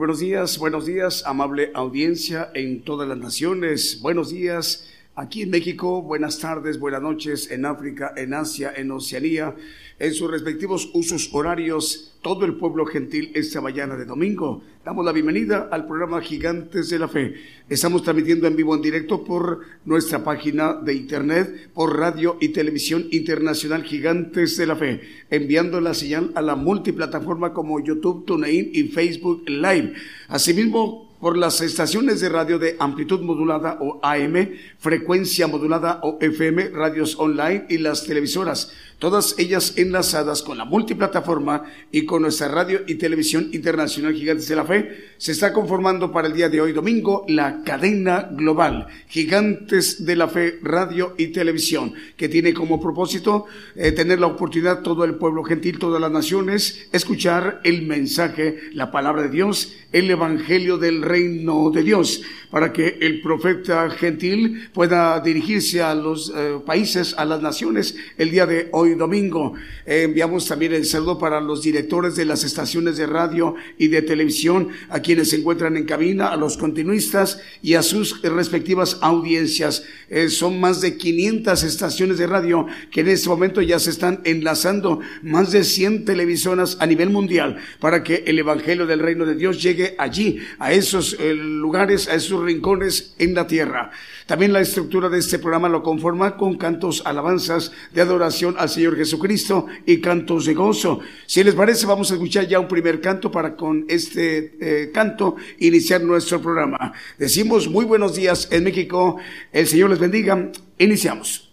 Buenos días, buenos días, amable audiencia en todas las naciones. Buenos días aquí en México, buenas tardes, buenas noches en África, en Asia, en Oceanía, en sus respectivos usos horarios, todo el pueblo gentil esta mañana de domingo. Damos la bienvenida al programa Gigantes de la Fe. Estamos transmitiendo en vivo en directo por nuestra página de internet, por radio y televisión internacional Gigantes de la Fe, enviando la señal a la multiplataforma como YouTube, TuneIn y Facebook Live. Asimismo, por las estaciones de radio de amplitud modulada o AM, frecuencia modulada o FM, radios online y las televisoras, todas ellas enlazadas con la multiplataforma y con nuestra radio y televisión internacional Gigantes de la Fe, se está conformando para el día de hoy domingo la cadena global Gigantes de la Fe Radio y Televisión, que tiene como propósito eh, tener la oportunidad todo el pueblo gentil, todas las naciones, escuchar el mensaje, la palabra de Dios, el Evangelio del reino de Dios, para que el profeta gentil pueda dirigirse a los eh, países, a las naciones el día de hoy domingo. Eh, enviamos también el saludo para los directores de las estaciones de radio y de televisión, a quienes se encuentran en cabina, a los continuistas y a sus respectivas audiencias. Eh, son más de 500 estaciones de radio que en este momento ya se están enlazando, más de 100 televisoras a nivel mundial, para que el Evangelio del Reino de Dios llegue allí, a esos eh, lugares, a esos rincones en la tierra. También la estructura de este programa lo conforma con cantos, alabanzas de adoración al Señor Jesucristo y cantos de gozo. Si les parece, vamos a escuchar ya un primer canto para con este eh, canto iniciar nuestro programa. Decimos muy buenos días en México. El Señor les bendiga. Iniciamos.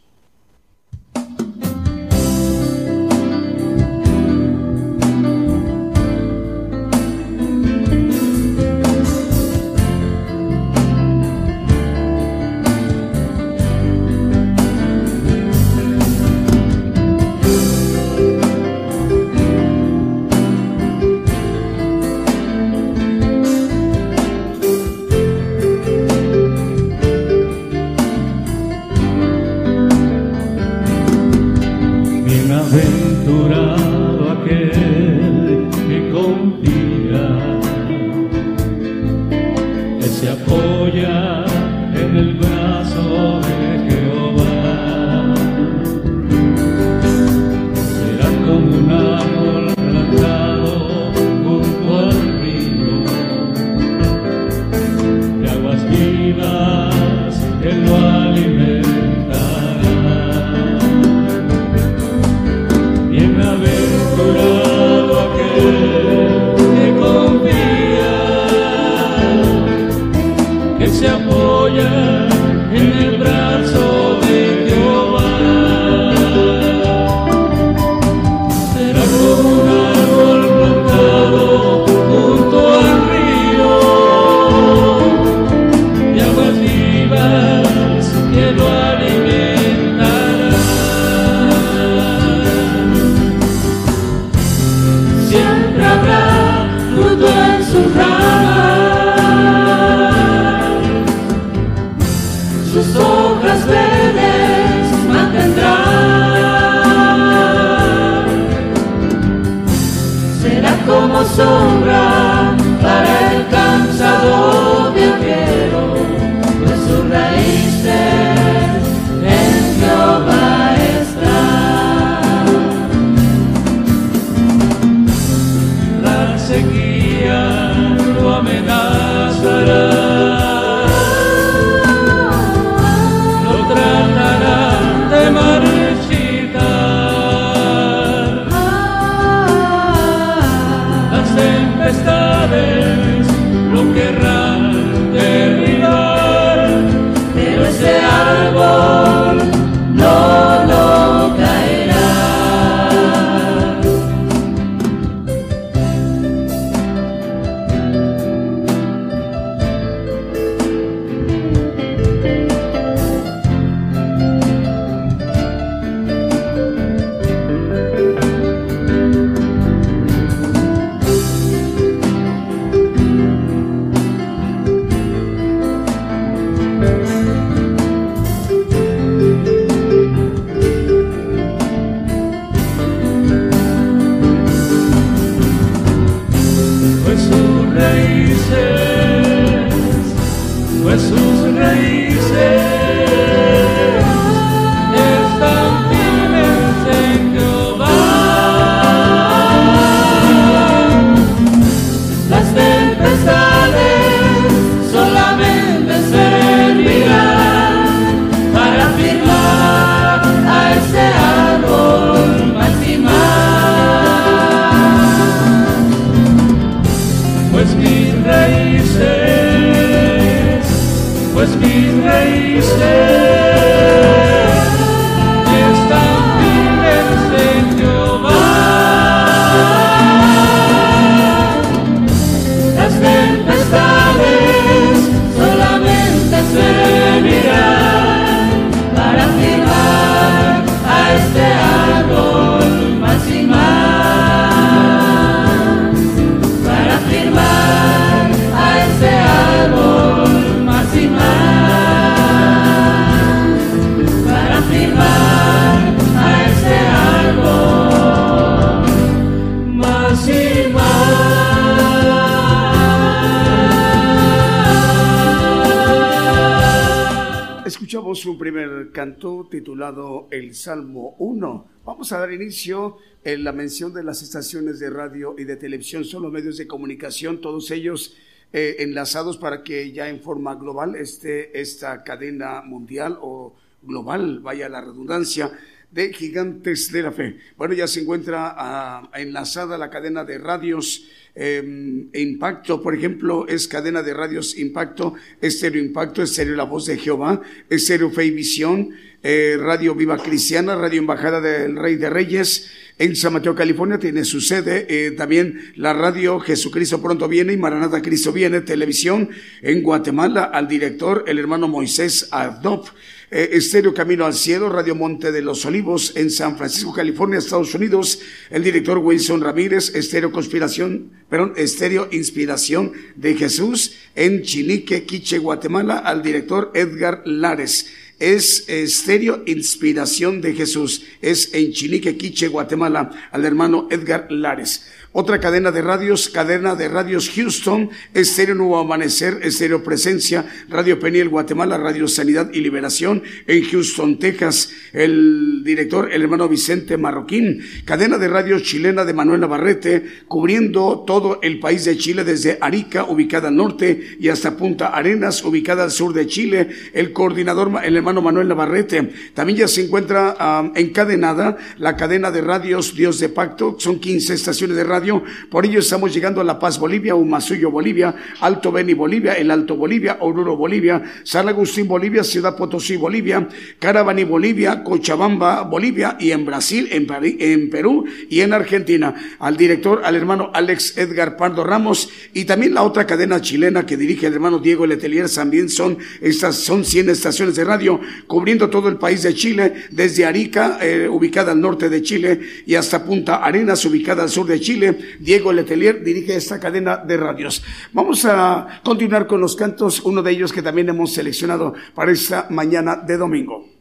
Que se inicio en la mención de las estaciones de radio y de televisión, son los medios de comunicación, todos ellos eh, enlazados para que ya en forma global esté esta cadena mundial o global, vaya la redundancia, de gigantes de la fe. Bueno, ya se encuentra ah, enlazada la cadena de radios Em, Impacto, por ejemplo, es cadena de radios Impacto, Estéreo Impacto, Estéreo La Voz de Jehová, Estéreo Fe y Visión, eh, Radio Viva Cristiana, Radio Embajada del Rey de Reyes, en San Mateo, California, tiene su sede. Eh, también la radio Jesucristo pronto viene y Maranata Cristo viene, televisión en Guatemala, al director, el hermano Moisés Adop. Eh, Estéreo Camino al Cielo, Radio Monte de los Olivos en San Francisco, California, Estados Unidos, el director Wilson Ramírez, Estéreo Conspiración, perdón, Estéreo Inspiración de Jesús en Chinique, Quiche, Guatemala, al director Edgar Lares es Estéreo Inspiración de Jesús. Es en Chinique, Quiche, Guatemala, al hermano Edgar Lares. Otra cadena de radios, cadena de radios Houston, Estéreo Nuevo Amanecer, Estéreo Presencia, Radio Peniel Guatemala, Radio Sanidad y Liberación en Houston, Texas. El director, el hermano Vicente Marroquín. Cadena de radios chilena de Manuel Navarrete, cubriendo todo el país de Chile desde Arica, ubicada al norte, y hasta Punta Arenas, ubicada al sur de Chile. El coordinador, el hermano Manuel Navarrete. También ya se encuentra ah, encadenada la cadena de radios Dios de Pacto. Son 15 estaciones de radio por ello estamos llegando a La Paz, Bolivia, Humasuyo, Bolivia, Alto Beni, Bolivia, El Alto Bolivia, Oruro, Bolivia, San Agustín, Bolivia, Ciudad Potosí, Bolivia, Carabani, Bolivia, Cochabamba, Bolivia y en Brasil, en, en Perú y en Argentina. Al director, al hermano Alex Edgar Pardo Ramos y también la otra cadena chilena que dirige el hermano Diego Letelier también son estas son 100 estaciones de radio cubriendo todo el país de Chile, desde Arica, eh, ubicada al norte de Chile, y hasta Punta Arenas, ubicada al sur de Chile, Diego Letelier dirige esta cadena de radios. Vamos a continuar con los cantos, uno de ellos que también hemos seleccionado para esta mañana de domingo.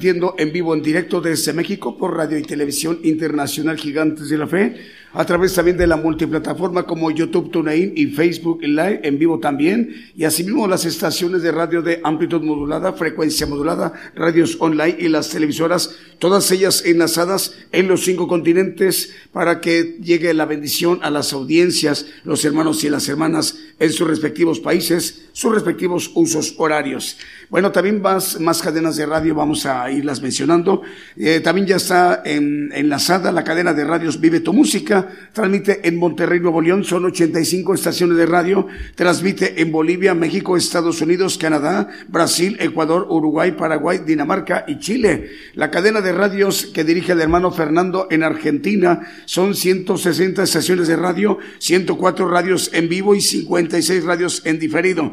En vivo, en directo desde México por Radio y Televisión Internacional Gigantes de la Fe a través también de la multiplataforma como YouTube, TuneIn y Facebook Live en vivo también, y asimismo las estaciones de radio de amplitud modulada, frecuencia modulada, radios online y las televisoras, todas ellas enlazadas en los cinco continentes para que llegue la bendición a las audiencias, los hermanos y las hermanas en sus respectivos países, sus respectivos usos horarios. Bueno, también más, más cadenas de radio vamos a irlas mencionando. Eh, también ya está en, enlazada la cadena de radios Vive tu Música, transmite en Monterrey, Nuevo León, son 85 estaciones de radio, transmite en Bolivia, México, Estados Unidos, Canadá, Brasil, Ecuador, Uruguay, Paraguay, Dinamarca y Chile. La cadena de radios que dirige el hermano Fernando en Argentina son 160 estaciones de radio, 104 radios en vivo y 56 radios en diferido.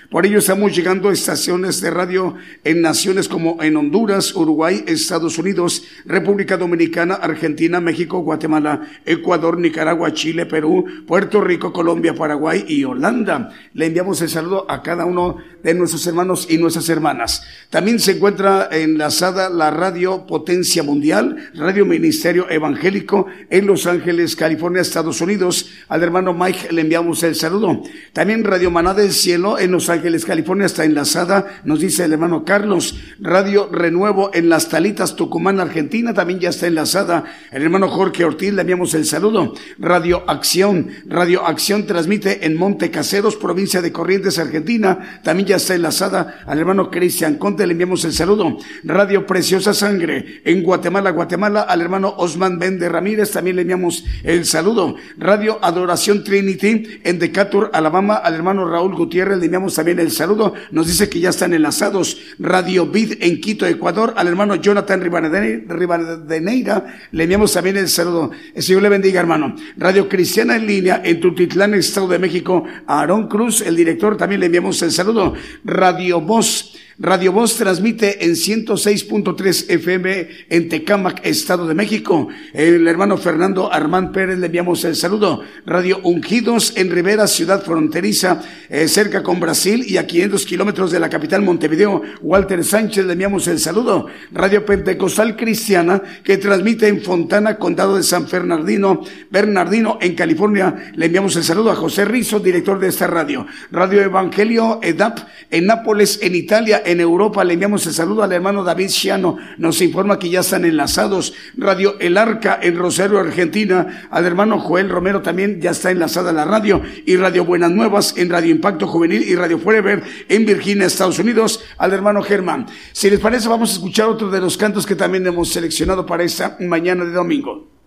Por ello estamos llegando a estaciones de radio en naciones como en Honduras, Uruguay, Estados Unidos, República Dominicana, Argentina, México, Guatemala, Ecuador, Nicaragua, Chile, Perú, Puerto Rico, Colombia, Paraguay y Holanda. Le enviamos el saludo a cada uno de nuestros hermanos y nuestras hermanas. También se encuentra enlazada la radio Potencia Mundial, Radio Ministerio Evangélico en Los Ángeles, California, Estados Unidos. Al hermano Mike le enviamos el saludo. También Radio Maná del Cielo en Los Ángeles, California está enlazada, nos dice el hermano Carlos. Radio Renuevo en Las Talitas, Tucumán, Argentina también ya está enlazada. El hermano Jorge Ortiz le enviamos el saludo. Radio Acción, Radio Acción transmite en Monte Caseros, provincia de Corrientes, Argentina. También ya está enlazada al hermano Cristian Conte, le enviamos el saludo. Radio Preciosa Sangre en Guatemala, Guatemala, al hermano Osman Bende Ramírez, también le enviamos el saludo. Radio Adoración Trinity en Decatur, Alabama, al hermano Raúl Gutiérrez, le enviamos también el saludo. Nos dice que ya están enlazados. Radio Vid en Quito, Ecuador, al hermano Jonathan Rivadeneira, le enviamos también el saludo. El Señor le bendiga, hermano. Radio Cristiana en línea en Tutitlán, Estado de México, a Aarón Cruz, el director, también le enviamos el saludo. Radio Voz Radio Voz transmite en 106.3 FM en Tecámac, Estado de México. El hermano Fernando Armán Pérez le enviamos el saludo. Radio Ungidos en Rivera, ciudad fronteriza, eh, cerca con Brasil y a 500 kilómetros de la capital Montevideo. Walter Sánchez le enviamos el saludo. Radio Pentecostal Cristiana que transmite en Fontana, condado de San Bernardino, Bernardino en California. Le enviamos el saludo a José Rizo, director de esta radio. Radio Evangelio EDAP en Nápoles, en Italia en Europa. Le enviamos el saludo al hermano David Chiano. Nos informa que ya están enlazados. Radio El Arca en Rosario, Argentina. Al hermano Joel Romero también ya está enlazada la radio. Y Radio Buenas Nuevas en Radio Impacto Juvenil y Radio Forever en Virginia, Estados Unidos. Al hermano Germán. Si les parece, vamos a escuchar otro de los cantos que también hemos seleccionado para esta mañana de domingo.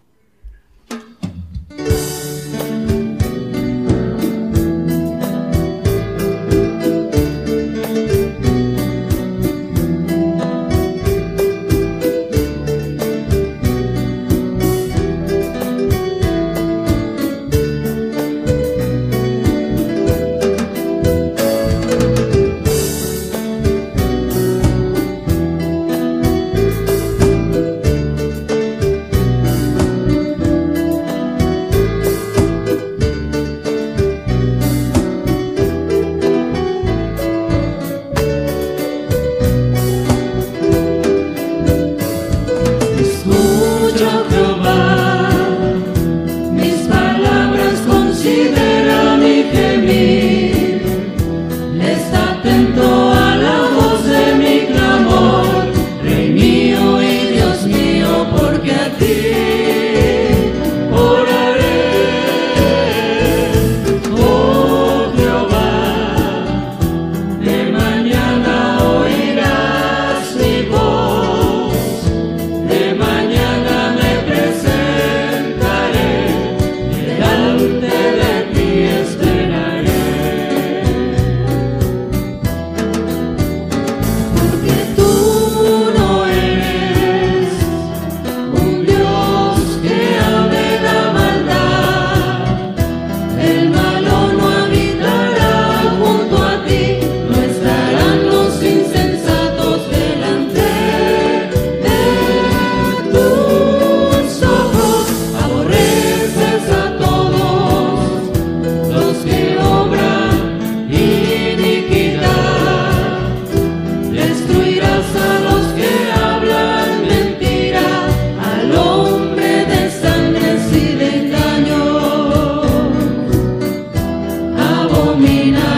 domina.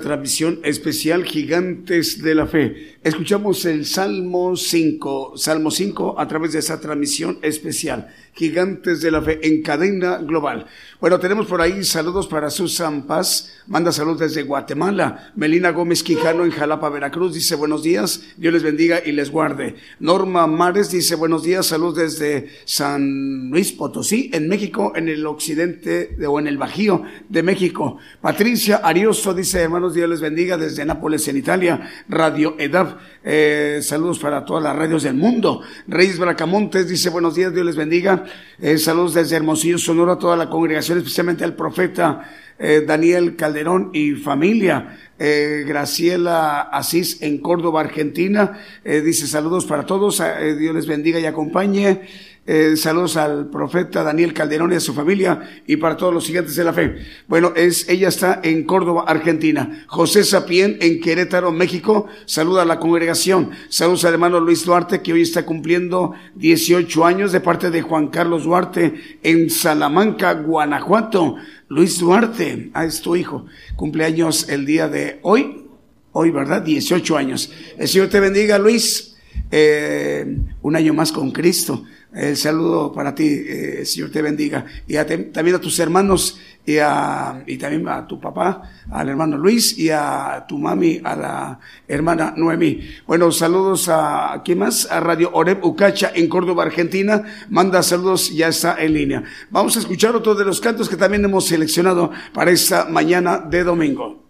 Transmisión especial Gigantes de la Fe. Escuchamos el Salmo 5, Salmo 5 a través de esta transmisión especial. Gigantes de la Fe en cadena global. Bueno, tenemos por ahí saludos para Susan Paz, manda saludos desde Guatemala. Melina Gómez Quijano en Jalapa, Veracruz, dice buenos días, Dios les bendiga y les guarde. Norma Mares dice buenos días, saludos desde San Luis Potosí, en México, en el occidente o en el Bajío de México. Patricia Arioso dice hermanos, Dios les bendiga desde Nápoles, en Italia. Radio EDAP, eh, saludos para todas las radios del mundo. Reyes Bracamontes dice buenos días, Dios les bendiga. Eh, saludos desde Hermosillo, Sonora, a toda la congregación, especialmente al profeta eh, Daniel Calderón y familia. Eh, Graciela Asís en Córdoba, Argentina. dice saludos para todos, Dios les bendiga y acompañe. Eh, saludos al profeta Daniel Calderón y a su familia y para todos los siguientes de la fe. Bueno, es, ella está en Córdoba, Argentina. José Sapien en Querétaro, México. Saluda a la congregación. Saludos al hermano Luis Duarte que hoy está cumpliendo 18 años de parte de Juan Carlos Duarte en Salamanca, Guanajuato. Luis Duarte, ah, es tu hijo. Cumpleaños el día de hoy. Hoy, ¿verdad? 18 años. El Señor te bendiga, Luis. Eh, un año más con Cristo. El saludo para ti, eh, Señor te bendiga. Y también a tus hermanos y, a, y también a tu papá, al hermano Luis y a tu mami, a la hermana Noemí. Bueno, saludos a, ¿quién más? A Radio Oreb Ucacha en Córdoba, Argentina. Manda saludos, ya está en línea. Vamos a escuchar otro de los cantos que también hemos seleccionado para esta mañana de domingo.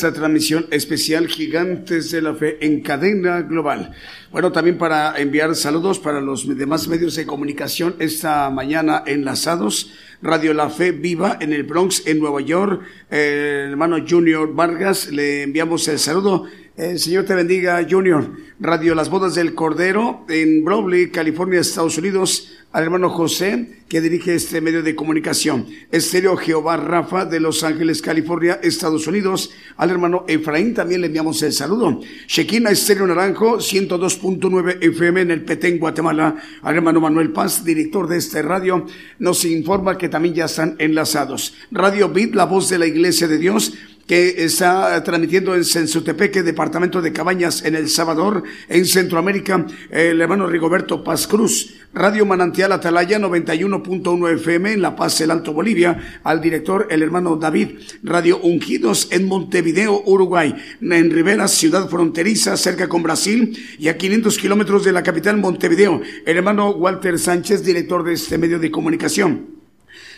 Esta transmisión especial Gigantes de la Fe en cadena global. Bueno, también para enviar saludos para los demás medios de comunicación esta mañana enlazados. Radio La Fe Viva en el Bronx, en Nueva York. el hermano Junior Vargas, le enviamos el saludo. El Señor te bendiga, Junior. Radio Las Bodas del Cordero en Browley, California, Estados Unidos al hermano José, que dirige este medio de comunicación, Estéreo Jehová Rafa de Los Ángeles, California, Estados Unidos, al hermano Efraín también le enviamos el saludo, Shekina Estéreo Naranjo, 102.9 FM en el Petén, Guatemala, al hermano Manuel Paz, director de este radio, nos informa que también ya están enlazados. Radio Bit, la voz de la Iglesia de Dios, que está transmitiendo en Sensutepeque, departamento de Cabañas, en El Salvador, en Centroamérica, el hermano Rigoberto Paz Cruz. Radio Manantial Atalaya 91.1 FM en La Paz, el Alto Bolivia, al director el hermano David. Radio Ungidos en Montevideo, Uruguay, en Rivera, ciudad fronteriza, cerca con Brasil y a 500 kilómetros de la capital Montevideo, el hermano Walter Sánchez, director de este medio de comunicación.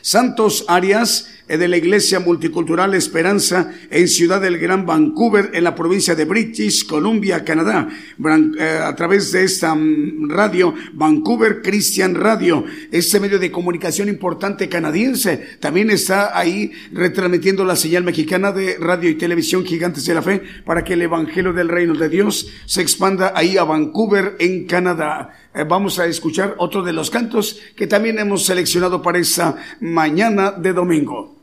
Santos Arias, eh, de la Iglesia Multicultural Esperanza en Ciudad del Gran Vancouver, en la provincia de British Columbia, Canadá, eh, a través de esta mm, radio, Vancouver Christian Radio, este medio de comunicación importante canadiense, también está ahí retransmitiendo la señal mexicana de radio y televisión Gigantes de la Fe para que el Evangelio del Reino de Dios se expanda ahí a Vancouver, en Canadá. Eh, vamos a escuchar otro de los cantos que también hemos seleccionado para esta mañana de domingo.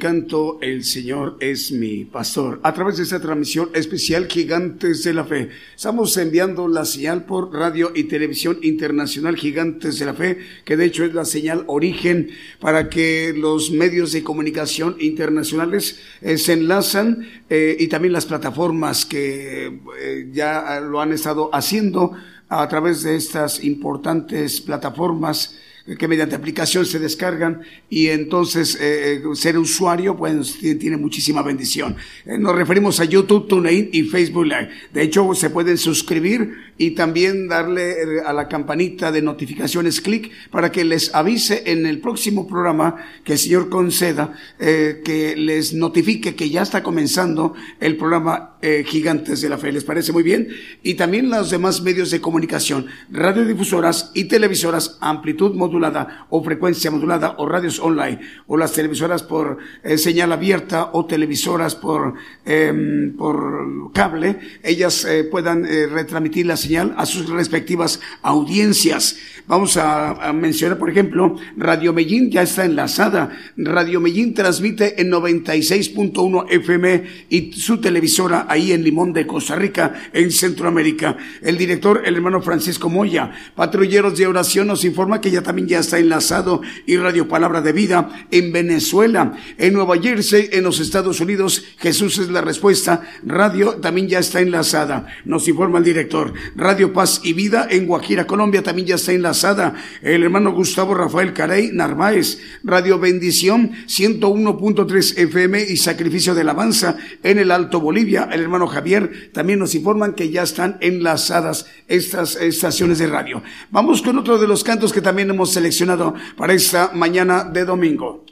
Canto El Señor es mi pastor a través de esta transmisión especial Gigantes de la Fe. Estamos enviando la señal por radio y televisión internacional Gigantes de la Fe, que de hecho es la señal origen para que los medios de comunicación internacionales eh, se enlazan eh, y también las plataformas que eh, ya lo han estado haciendo a través de estas importantes plataformas que mediante aplicación se descargan y entonces eh, eh, ser usuario pues tiene muchísima bendición. Eh, nos referimos a YouTube, TuneIn y Facebook Live. De hecho, se pueden suscribir y también darle a la campanita de notificaciones clic para que les avise en el próximo programa que el Señor conceda, que les notifique que ya está comenzando el programa Gigantes de la Fe. ¿Les parece muy bien? Y también los demás medios de comunicación, radiodifusoras y televisoras, amplitud modulada o frecuencia modulada o radios online o las televisoras por eh, señal abierta o televisoras por, em, por cable, ellas eh, puedan eh, retransmitir la a sus respectivas audiencias. Vamos a, mencionar, por ejemplo, Radio Medellín ya está enlazada. Radio Medellín transmite en 96.1 FM y su televisora ahí en Limón de Costa Rica, en Centroamérica. El director, el hermano Francisco Moya, patrulleros de oración, nos informa que ya también ya está enlazado y Radio Palabra de Vida en Venezuela, en Nueva Jersey, en los Estados Unidos. Jesús es la respuesta. Radio también ya está enlazada. Nos informa el director. Radio Paz y Vida en Guajira, Colombia también ya está enlazada. El hermano Gustavo Rafael Carey Narváez. Radio Bendición 101.3 FM y Sacrificio de Alabanza en el Alto Bolivia. El hermano Javier también nos informan que ya están enlazadas estas estaciones de radio. Vamos con otro de los cantos que también hemos seleccionado para esta mañana de domingo.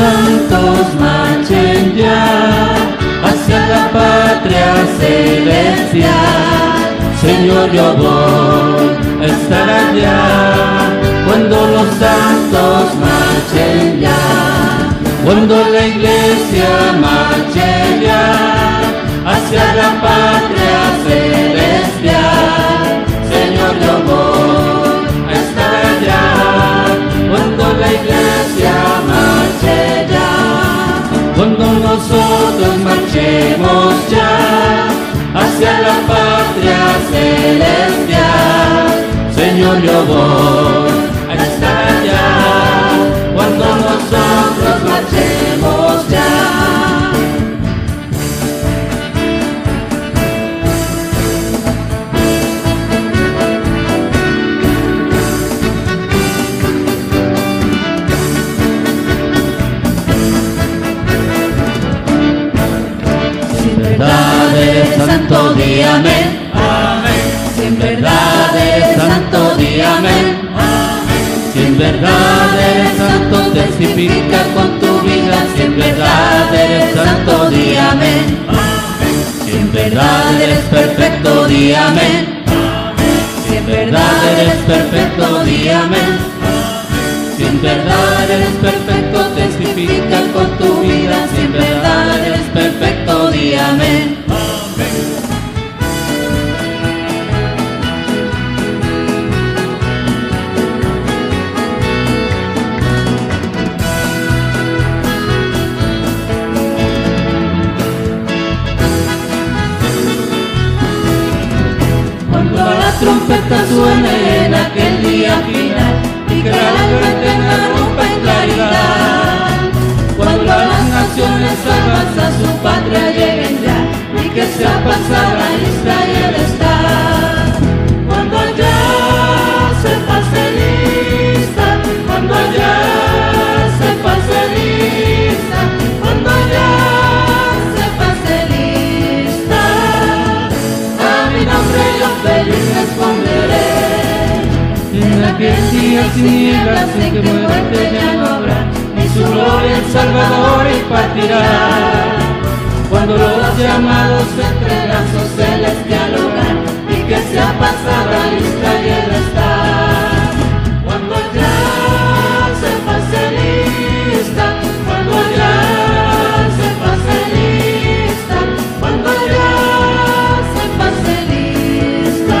Santos marchen ya hacia la patria celestial, Señor, yo voy a estar allá. Cuando los santos marchen ya, cuando la iglesia marche ya hacia la patria celestial, marchemos ya hacia la patria celestial, Señor, yo voy santo, di amén. Sin verdad eres santo, di amén. Si en verdad eres santo, testifica con tu vida. Si en verdad eres santo, di amén. Si en verdad eres perfecto, di amén. Si en verdad eres perfecto, di amén. Si en verdad eres perfecto, testifica con tu vida. Si en verdad eres perfecto, di amén. Impartirá. Cuando los llamados entre brazos celestial hogar, y que sea pasada Israel está. Cuando ya se pase lista, cuando ya se pase lista, cuando ya se pase lista,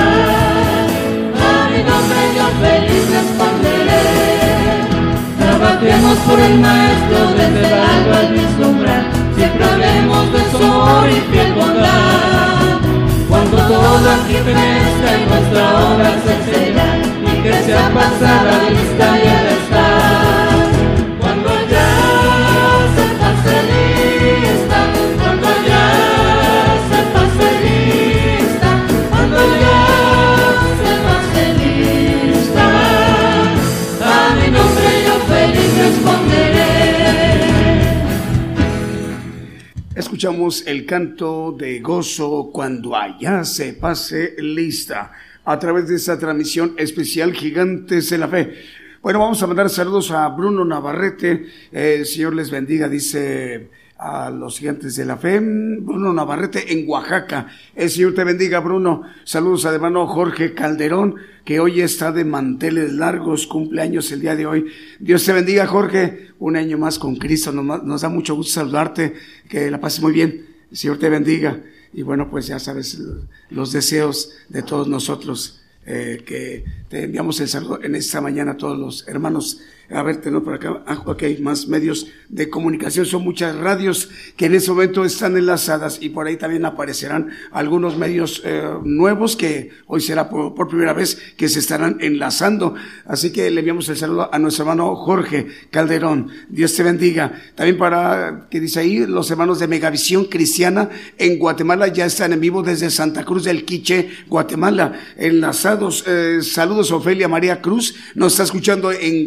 a mi nombre yo feliz responderé. Trabajemos por el Maestro amor y fiel bondad. Cuando aquí fenezca y nuestra obra se sella, y que sea pasada lista y Escuchamos el canto de gozo cuando allá se pase lista a través de esta transmisión especial Gigantes de la Fe. Bueno, vamos a mandar saludos a Bruno Navarrete. Eh, el Señor les bendiga, dice a los gigantes de la fe. Bruno Navarrete en Oaxaca. El Señor te bendiga, Bruno. Saludos al hermano Jorge Calderón, que hoy está de manteles largos, cumpleaños el día de hoy. Dios te bendiga, Jorge. Un año más con Cristo. Nos, nos da mucho gusto saludarte. Que la pases muy bien. El Señor te bendiga. Y bueno, pues ya sabes los deseos de todos nosotros. Eh, que te enviamos el saludo en esta mañana a todos los hermanos. A ver, tenemos por acá, ah, ok, más medios de comunicación, son muchas radios que en ese momento están enlazadas y por ahí también aparecerán algunos medios eh, nuevos que hoy será por, primera vez que se estarán enlazando. Así que le enviamos el saludo a nuestro hermano Jorge Calderón. Dios te bendiga. También para, que dice ahí, los hermanos de Megavisión Cristiana en Guatemala ya están en vivo desde Santa Cruz del Quiche, Guatemala, enlazados. Eh, saludos Ofelia María Cruz, nos está escuchando en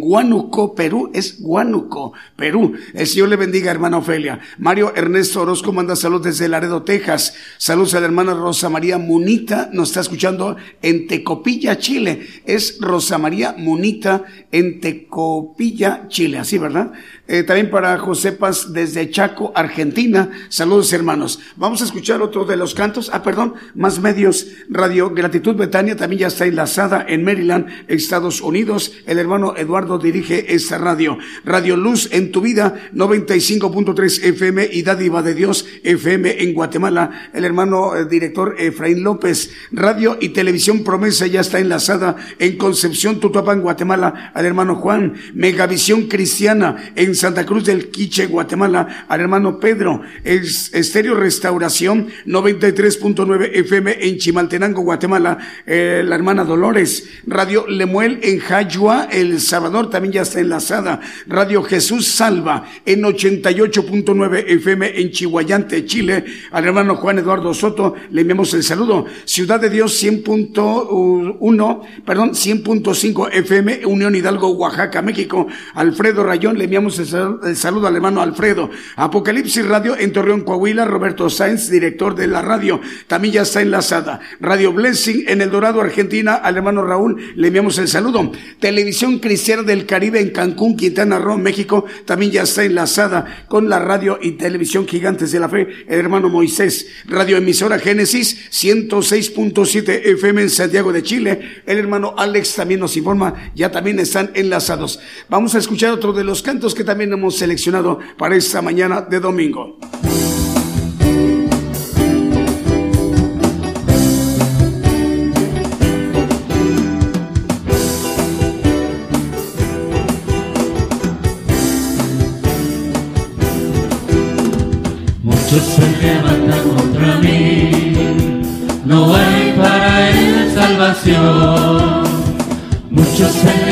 Perú, es Huánuco, Perú. El Señor le bendiga, hermana Ofelia. Mario Ernesto Orozco manda saludos desde Laredo, Texas. Saludos a la hermana Rosa María Munita, nos está escuchando en Tecopilla, Chile. Es Rosa María Munita en Tecopilla, Chile, así, ¿verdad? Eh, también para José Paz desde Chaco, Argentina. Saludos, hermanos. Vamos a escuchar otro de los cantos. Ah, perdón, más medios. Radio Gratitud Betania también ya está enlazada en Maryland, Estados Unidos. El hermano Eduardo dirige esta radio. Radio Luz en tu vida, 95.3 FM y Dádiva de Dios FM en Guatemala. El hermano eh, director Efraín López. Radio y Televisión Promesa ya está enlazada en Concepción, Tutuapán, Guatemala. Al hermano Juan. Megavisión Cristiana en Santa Cruz del Quiche, Guatemala. Al hermano Pedro. Es Estéreo Restauración, 93.9 FM en Chimaltenango, Guatemala. Eh, la hermana Dolores. Radio Lemuel en Jayua, El Salvador, también ya está enlazada. Radio Jesús Salva en 88.9 FM en Chihuayante, Chile. Al hermano Juan Eduardo Soto le enviamos el saludo. Ciudad de Dios 100.1, perdón, 100.5 FM, Unión Hidalgo, Oaxaca, México. Alfredo Rayón le enviamos el el saludo al hermano Alfredo. Apocalipsis Radio en Torreón, Coahuila, Roberto Sáenz, director de la radio, también ya está enlazada. Radio Blessing en El Dorado, Argentina, al hermano Raúl le enviamos el saludo. Televisión Cristiana del Caribe en Cancún, Quintana Roo, México, también ya está enlazada con la radio y televisión Gigantes de la Fe, el hermano Moisés. Radio Emisora Génesis 106.7 FM en Santiago de Chile, el hermano Alex también nos informa, ya también están enlazados. Vamos a escuchar otro de los cantos que también hemos seleccionado para esta mañana de domingo. Muchos se levantan contra mí, no hay para él salvación. Muchos se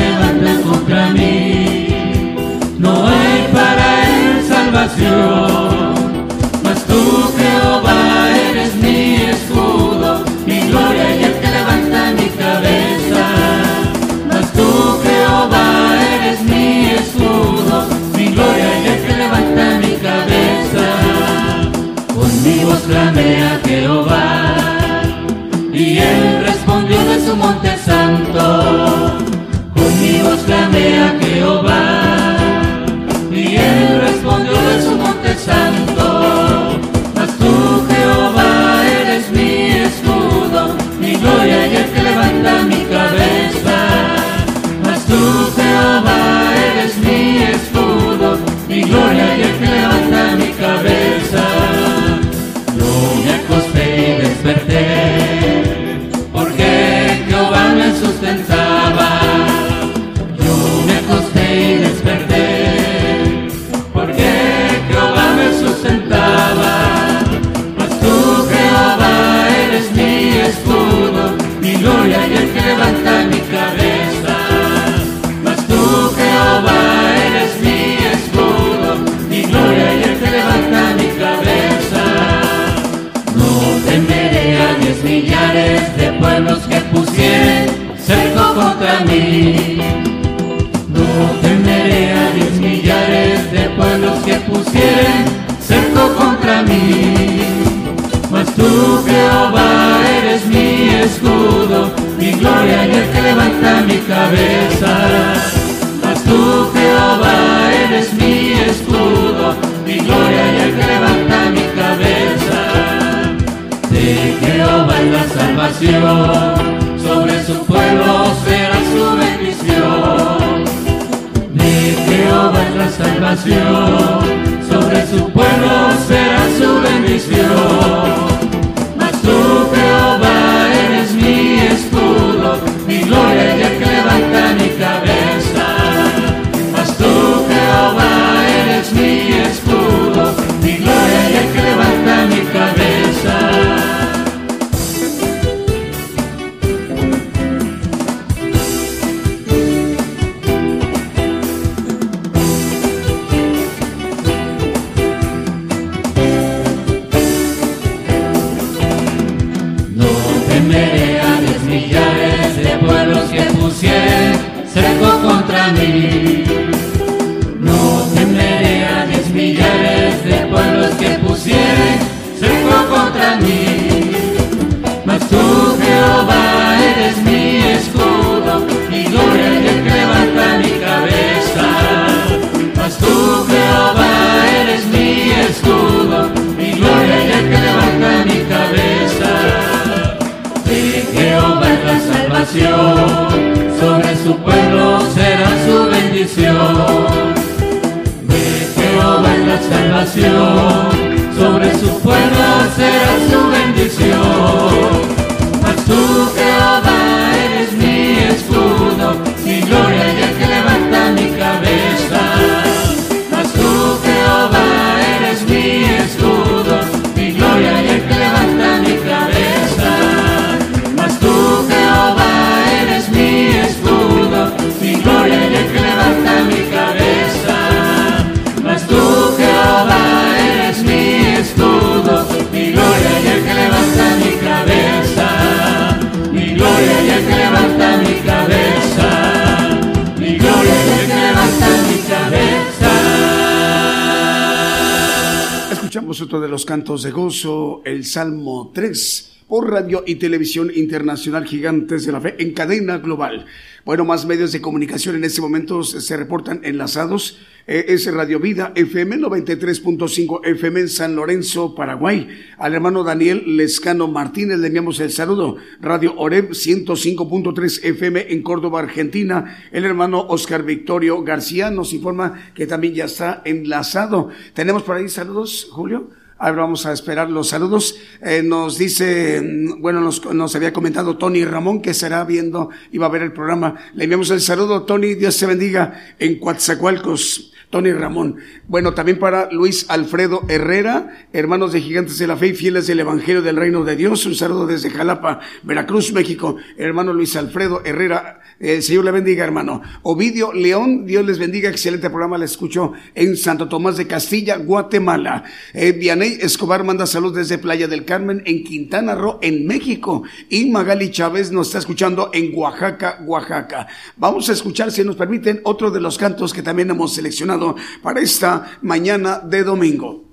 de gozo, el Salmo 3, por radio y televisión internacional Gigantes de la Fe en cadena global. Bueno, más medios de comunicación en este momento se se reportan enlazados. Eh, es Radio Vida FM 93.5 FM en San Lorenzo, Paraguay. Al hermano Daniel Lescano Martínez le enviamos el saludo. Radio Oreb 105.3 FM en Córdoba, Argentina. El hermano Oscar Victorio García nos informa que también ya está enlazado. ¿Tenemos por ahí saludos, Julio? Ahora vamos a esperar los saludos. Eh, nos dice, bueno, nos, nos había comentado Tony Ramón que estará viendo y va a ver el programa. Le enviamos el saludo, Tony, Dios te bendiga en Coatzacoalcos. Tony Ramón. Bueno, también para Luis Alfredo Herrera, hermanos de Gigantes de la Fe y fieles del Evangelio del Reino de Dios. Un saludo desde Jalapa, Veracruz, México. Hermano Luis Alfredo Herrera, eh, el Señor le bendiga, hermano. Ovidio León, Dios les bendiga. Excelente programa, le escucho en Santo Tomás de Castilla, Guatemala. Eh, Vianey Escobar manda salud desde Playa del Carmen, en Quintana Roo, en México. Y Magali Chávez nos está escuchando en Oaxaca, Oaxaca. Vamos a escuchar, si nos permiten, otro de los cantos que también hemos seleccionado para esta mañana de domingo.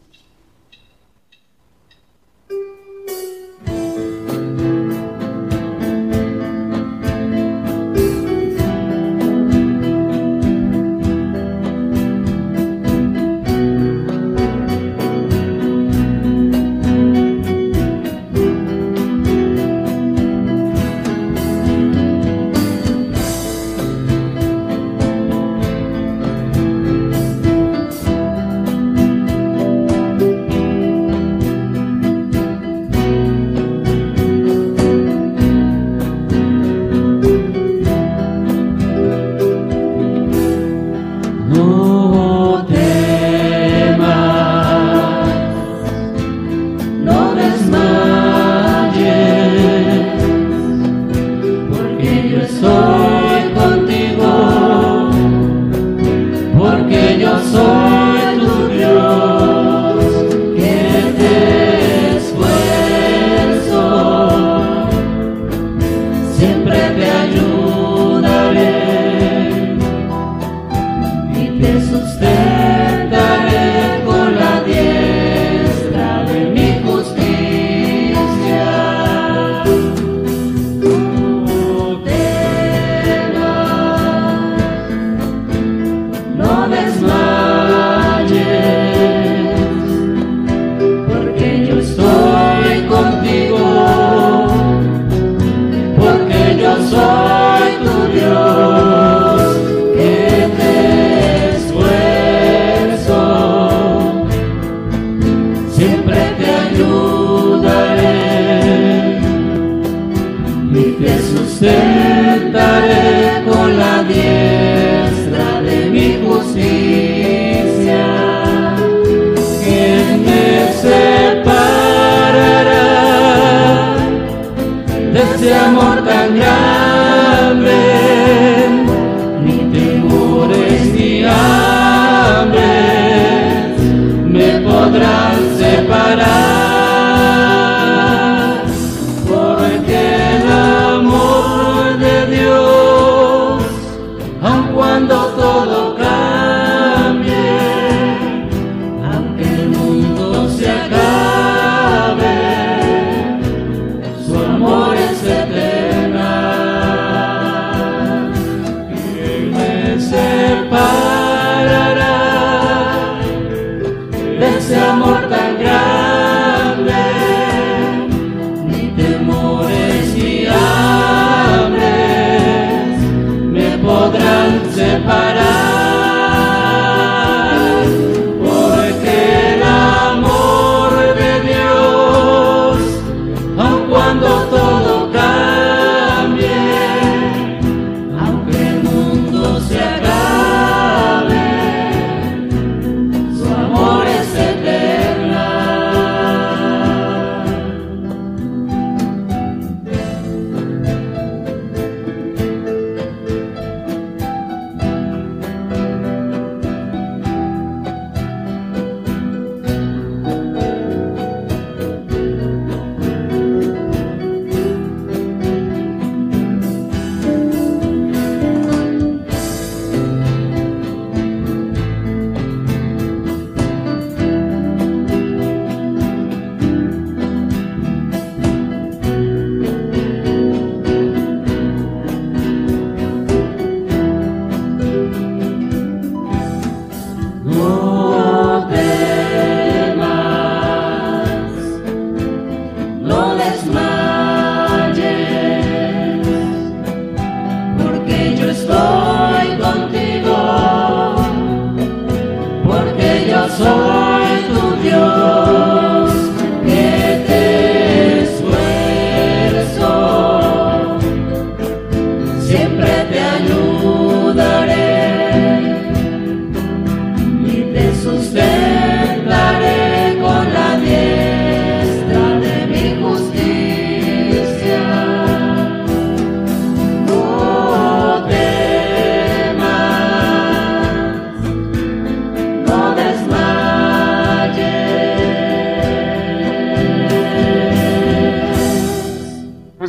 Siempre te ayudaré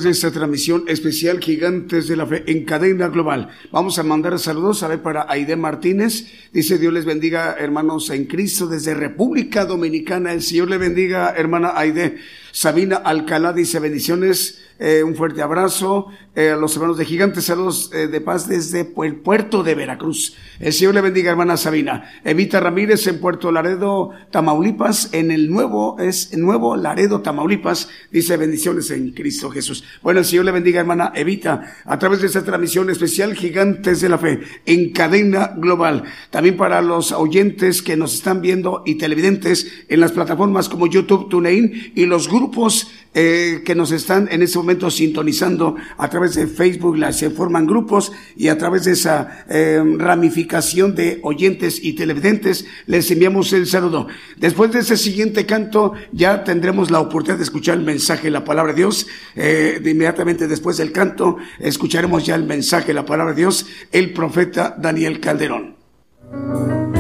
esta transmisión especial Gigantes de la Fe en cadena global. Vamos a mandar saludos a ver para Aide Martínez. Dice Dios les bendiga hermanos en Cristo desde República Dominicana. El Señor le bendiga hermana Aide. Sabina Alcalá dice bendiciones. Eh, un fuerte abrazo eh, a los hermanos de Gigantes, saludos eh, de paz desde el puerto de Veracruz. El Señor le bendiga, hermana Sabina. Evita Ramírez en Puerto Laredo, Tamaulipas, en el nuevo, es Nuevo Laredo, Tamaulipas, dice bendiciones en Cristo Jesús. Bueno, el Señor le bendiga, hermana Evita, a través de esta transmisión especial Gigantes de la Fe, en cadena global. También para los oyentes que nos están viendo y televidentes en las plataformas como YouTube, TuneIn y los grupos eh, que nos están en este momento sintonizando a través de Facebook, se forman grupos y a través de esa eh, ramificación de oyentes y televidentes les enviamos el saludo. Después de ese siguiente canto ya tendremos la oportunidad de escuchar el mensaje, la palabra de Dios. Eh, de inmediatamente después del canto escucharemos ya el mensaje, la palabra de Dios, el profeta Daniel Calderón.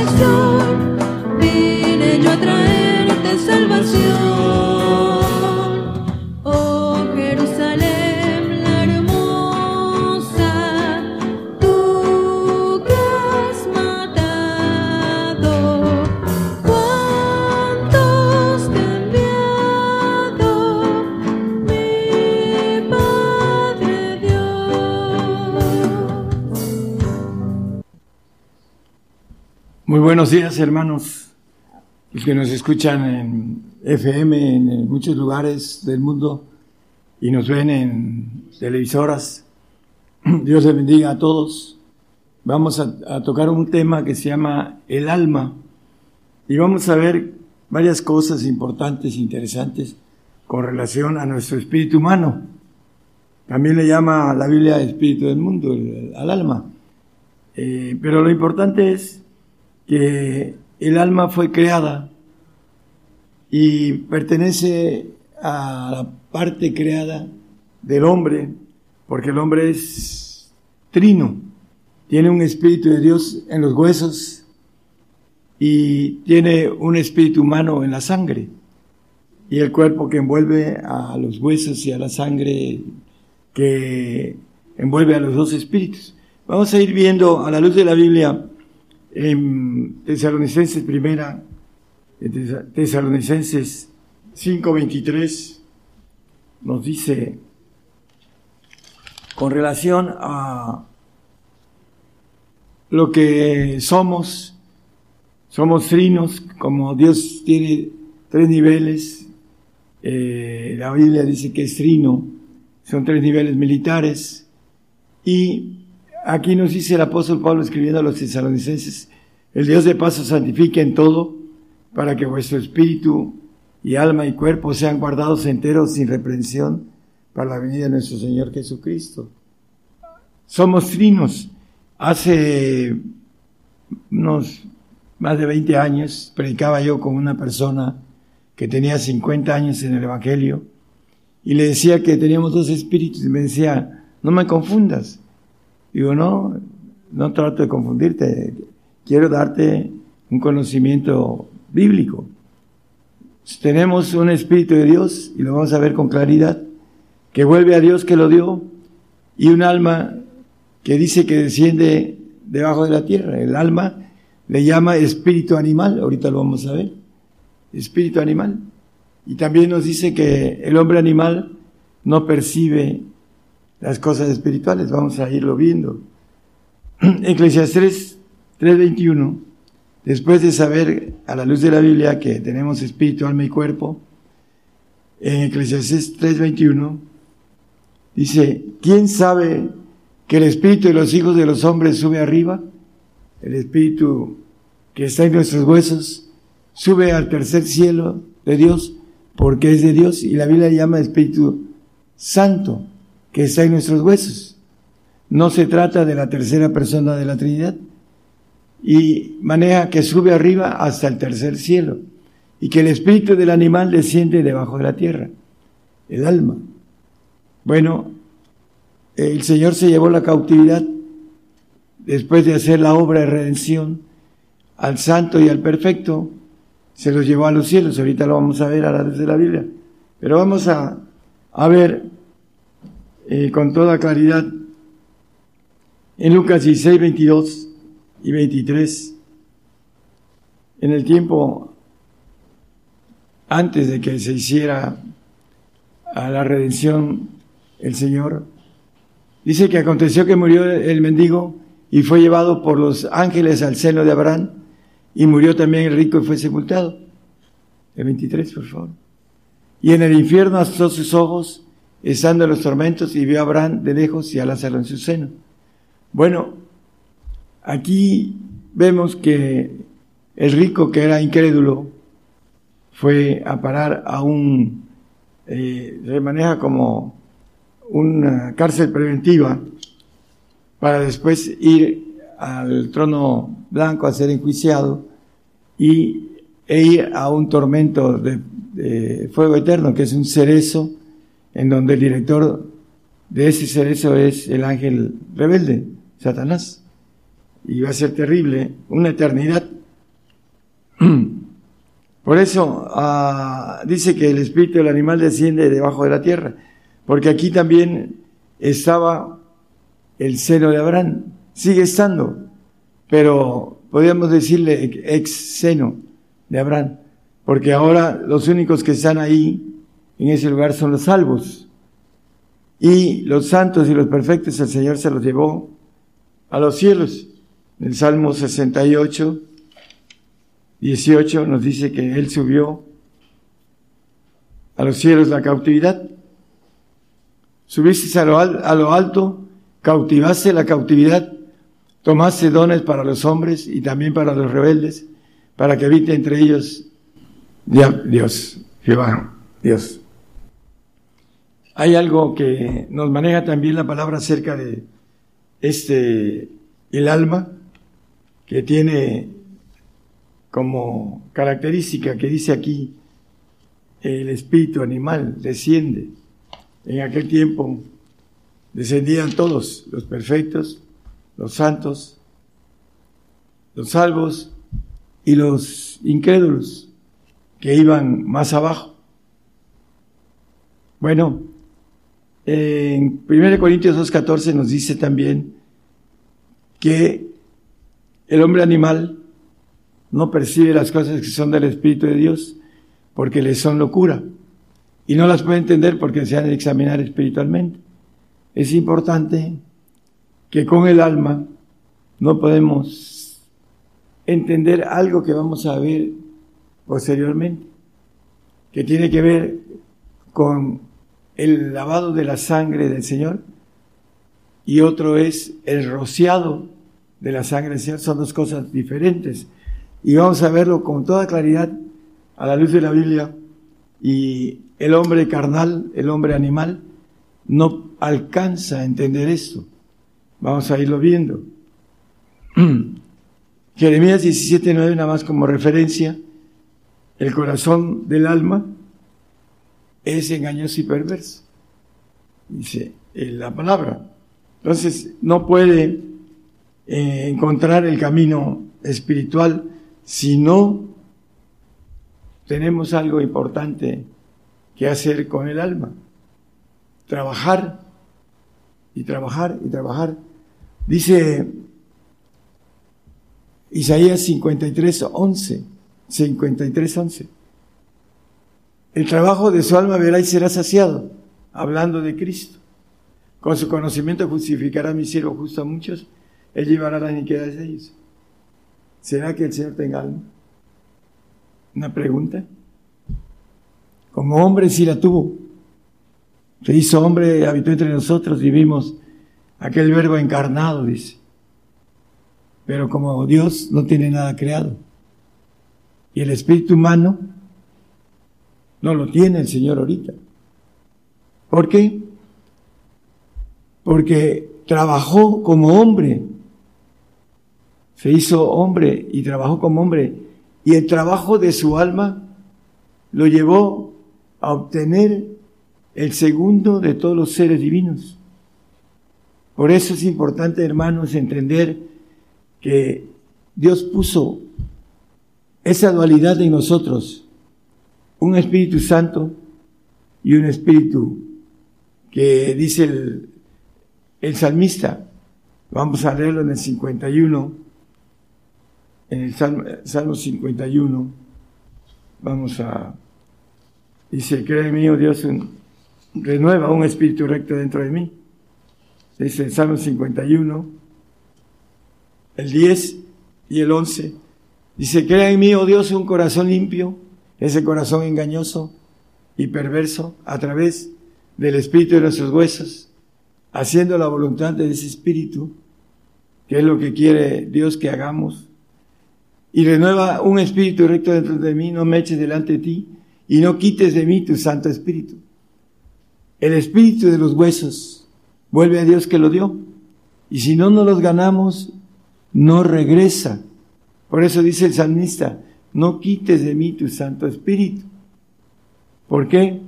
Let's go. Buenos días, hermanos, los que nos escuchan en FM en muchos lugares del mundo y nos ven en televisoras. Dios les bendiga a todos. Vamos a, tocar un tema que se llama el alma y vamos a ver varias cosas importantes, interesantes con relación a nuestro espíritu humano. También le llama la Biblia espíritu del mundo, al alma. Eh, pero lo importante es que el alma fue creada y pertenece a la parte creada del hombre, porque el hombre es trino, tiene un espíritu de Dios en los huesos y tiene un espíritu humano en la sangre y el cuerpo que envuelve a los huesos y a la sangre que envuelve a los dos espíritus. Vamos a ir viendo a la luz de la Biblia en Tesalonicenses primera, Tesalonicenses 5:23, nos dice con relación a lo que somos, somos trinos, como Dios tiene tres niveles, eh, la Biblia dice que es trino, son tres niveles militares, y Aquí nos dice el apóstol Pablo escribiendo a los tesalonicenses, el Dios de paz os santifique en todo, para que vuestro espíritu y alma y cuerpo sean guardados enteros sin reprensión para la venida de nuestro Señor Jesucristo. Somos trinos. Hace unos más de 20 años predicaba yo con una persona que tenía 50 años en el Evangelio y le decía que teníamos dos espíritus y me decía, no me confundas, Digo, no, no trato de confundirte, quiero darte un conocimiento bíblico. Tenemos un Espíritu de Dios, y lo vamos a ver con claridad, que vuelve a Dios que lo dio, y un alma que dice que desciende debajo de la tierra. El alma le llama espíritu animal, ahorita lo vamos a ver, espíritu animal. Y también nos dice que el hombre animal no percibe las cosas espirituales. Vamos a irlo viendo. Eclesiastes 3:21, después de saber a la luz de la Biblia que tenemos espíritu, alma y cuerpo, en Eclesiastes 3:21 dice, ¿quién sabe que el espíritu de los hijos de los hombres sube arriba? El espíritu que está en nuestros huesos sube al tercer cielo de Dios porque es de Dios y la Biblia llama espíritu santo que está en nuestros huesos. No se trata de la tercera persona de la Trinidad. Y maneja que sube arriba hasta el tercer cielo y que el espíritu del animal desciende debajo de la tierra, el alma. Bueno, el Señor se llevó la cautividad después de hacer la obra de redención al santo y al perfecto, se los llevó a los cielos. Ahorita lo vamos a ver a la luz de la Biblia. Pero vamos a, a ver eh, con toda claridad en Lucas 16, 22 y 23, en el tiempo antes de que se hiciera a la redención el Señor, dice que aconteció que murió el mendigo y fue llevado por los ángeles al seno de Abraham y murió también el rico y fue sepultado. El 23, por favor. Y en el infierno hasta sus ojos estando en los tormentos y vio a Abraham de lejos y a Lázaro en su seno. Bueno, aquí vemos que el rico que era incrédulo fue a parar a un, eh, se maneja como una cárcel preventiva para después ir al trono blanco a ser enjuiciado y, e ir a un tormento de, de fuego eterno, que es un cerezo en donde el director de ese cerezo es el ángel rebelde, Satanás. Y va a ser terrible, una eternidad. Por eso ah, dice que el espíritu del animal desciende debajo de la tierra, porque aquí también estaba el seno de Abraham, sigue estando, pero podríamos decirle ex seno de Abraham, porque ahora los únicos que están ahí en ese lugar son los salvos. Y los santos y los perfectos el Señor se los llevó a los cielos. En el Salmo 68 18 nos dice que Él subió a los cielos la cautividad. Subiste a lo, a lo alto, cautivaste la cautividad, tomaste dones para los hombres y también para los rebeldes, para que habite entre ellos Dios, Jehová, Dios. Hay algo que nos maneja también la palabra acerca de este, el alma, que tiene como característica que dice aquí, el espíritu animal desciende. En aquel tiempo descendían todos, los perfectos, los santos, los salvos y los incrédulos que iban más abajo. Bueno, en 1 Corintios 2.14 nos dice también que el hombre animal no percibe las cosas que son del Espíritu de Dios porque le son locura y no las puede entender porque se han de examinar espiritualmente. Es importante que con el alma no podemos entender algo que vamos a ver posteriormente, que tiene que ver con el lavado de la sangre del Señor y otro es el rociado de la sangre del Señor. Son dos cosas diferentes y vamos a verlo con toda claridad a la luz de la Biblia y el hombre carnal, el hombre animal, no alcanza a entender esto. Vamos a irlo viendo. Jeremías 17.9, nada más como referencia, el corazón del alma es engañoso y perverso. Dice la palabra. Entonces, no puede eh, encontrar el camino espiritual si no tenemos algo importante que hacer con el alma. Trabajar y trabajar y trabajar. Dice Isaías 53, 11, 53, 11. El trabajo de su alma verá y será saciado, hablando de Cristo. Con su conocimiento justificará mi siervo justo a muchos, él llevará la iniquidad de ellos. ¿Será que el Señor tenga alma? Una pregunta. Como hombre sí la tuvo. Se hizo hombre, habitó entre nosotros y vimos aquel verbo encarnado, dice. Pero como Dios no tiene nada creado. Y el espíritu humano no lo tiene el Señor ahorita. ¿Por qué? Porque trabajó como hombre se hizo hombre y trabajó como hombre, y el trabajo de su alma lo llevó a obtener el segundo de todos los seres divinos. Por eso es importante, hermanos, entender que Dios puso esa dualidad en nosotros, un Espíritu Santo y un Espíritu que dice el, el salmista, vamos a leerlo en el 51, en el Salmo, 51, vamos a, dice, cree mío Dios, renueva un espíritu recto dentro de mí. Dice el Salmo 51, el 10 y el 11. Dice, crea en mí, oh Dios, un corazón limpio, ese corazón engañoso y perverso, a través del espíritu de nuestros huesos, haciendo la voluntad de ese espíritu, que es lo que quiere Dios que hagamos y renueva un espíritu recto dentro de mí, no me eches delante de ti y no quites de mí tu Santo Espíritu. El espíritu de los huesos vuelve a Dios que lo dio. Y si no nos los ganamos, no regresa. Por eso dice el salmista, no quites de mí tu Santo Espíritu. ¿Por qué?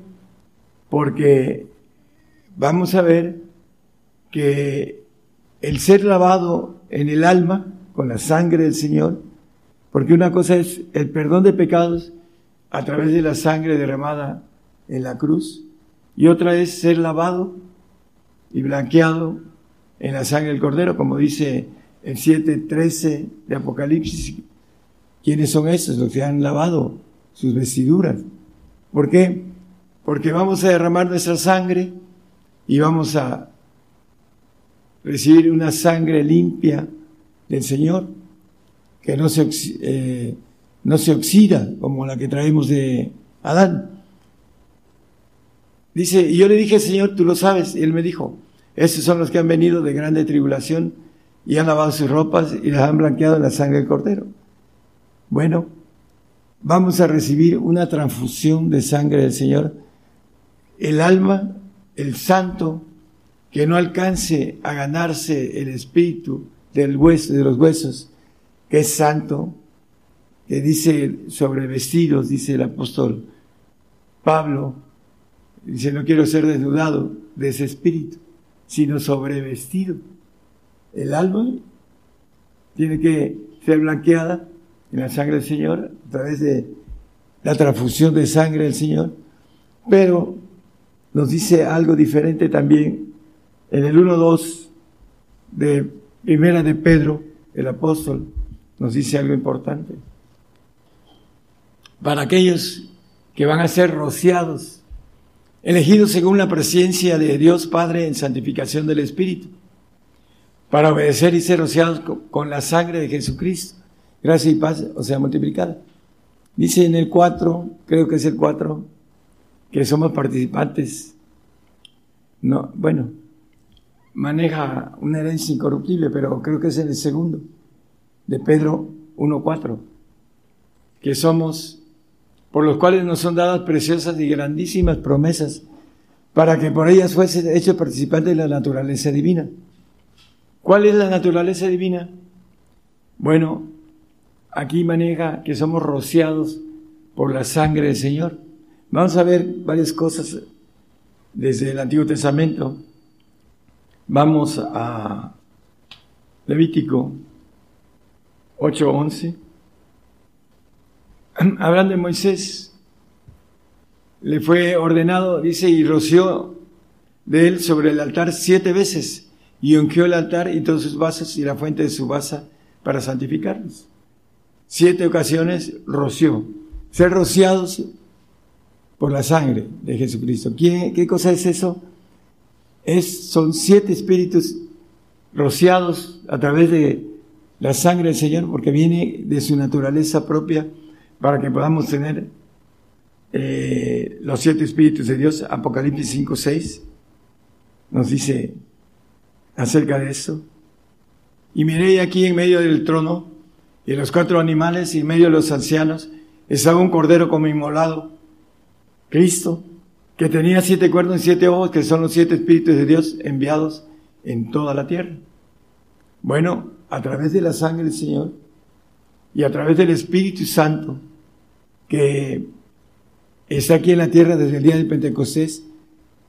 Porque vamos a ver que el ser lavado en el alma con la sangre del Señor porque una cosa es el perdón de pecados a través de la sangre derramada en la cruz y otra es ser lavado y blanqueado en la sangre del cordero, como dice el 7.13 de Apocalipsis. ¿Quiénes son esos? Los que han lavado sus vestiduras. ¿Por qué? Porque vamos a derramar nuestra sangre y vamos a recibir una sangre limpia del Señor que no se, eh, no se oxida como la que traemos de Adán. Dice, y yo le dije, Señor, tú lo sabes. Y él me dijo, estos son los que han venido de grande tribulación y han lavado sus ropas y las han blanqueado en la sangre del cordero. Bueno, vamos a recibir una transfusión de sangre del Señor. El alma, el santo, que no alcance a ganarse el espíritu del hueso, de los huesos, que es santo, que dice sobre vestidos, dice el apóstol Pablo, dice, no quiero ser desnudado de ese espíritu, sino sobrevestido. El alma tiene que ser blanqueada en la sangre del Señor a través de la transfusión de sangre del Señor, pero nos dice algo diferente también en el 1.2 de Primera de Pedro, el apóstol, nos dice algo importante. Para aquellos que van a ser rociados, elegidos según la presencia de Dios Padre en santificación del Espíritu, para obedecer y ser rociados con la sangre de Jesucristo. Gracia y paz, o sea, multiplicada. Dice en el 4, creo que es el 4, que somos participantes. No, bueno, maneja una herencia incorruptible, pero creo que es el segundo, de Pedro 1.4, que somos, por los cuales nos son dadas preciosas y grandísimas promesas, para que por ellas fuese hecho participante de la naturaleza divina. ¿Cuál es la naturaleza divina? Bueno, aquí maneja que somos rociados por la sangre del Señor. Vamos a ver varias cosas desde el Antiguo Testamento. Vamos a Levítico 8:11. Hablando de Moisés, le fue ordenado, dice, y roció de él sobre el altar siete veces, y ungió el altar y todos sus vasos y la fuente de su basa para santificarlos. Siete ocasiones roció. Ser rociados por la sangre de Jesucristo. ¿Qué, qué cosa es eso? es, son siete espíritus rociados a través de la sangre del Señor, porque viene de su naturaleza propia para que podamos tener eh, los siete espíritus de Dios. Apocalipsis 5, 6 nos dice acerca de eso. Y miré aquí en medio del trono y los cuatro animales y en medio de los ancianos estaba un cordero como inmolado, Cristo, que tenía siete cuernos y siete ojos, que son los siete espíritus de Dios enviados en toda la tierra. Bueno, a través de la sangre del Señor y a través del Espíritu Santo, que está aquí en la tierra desde el día de Pentecostés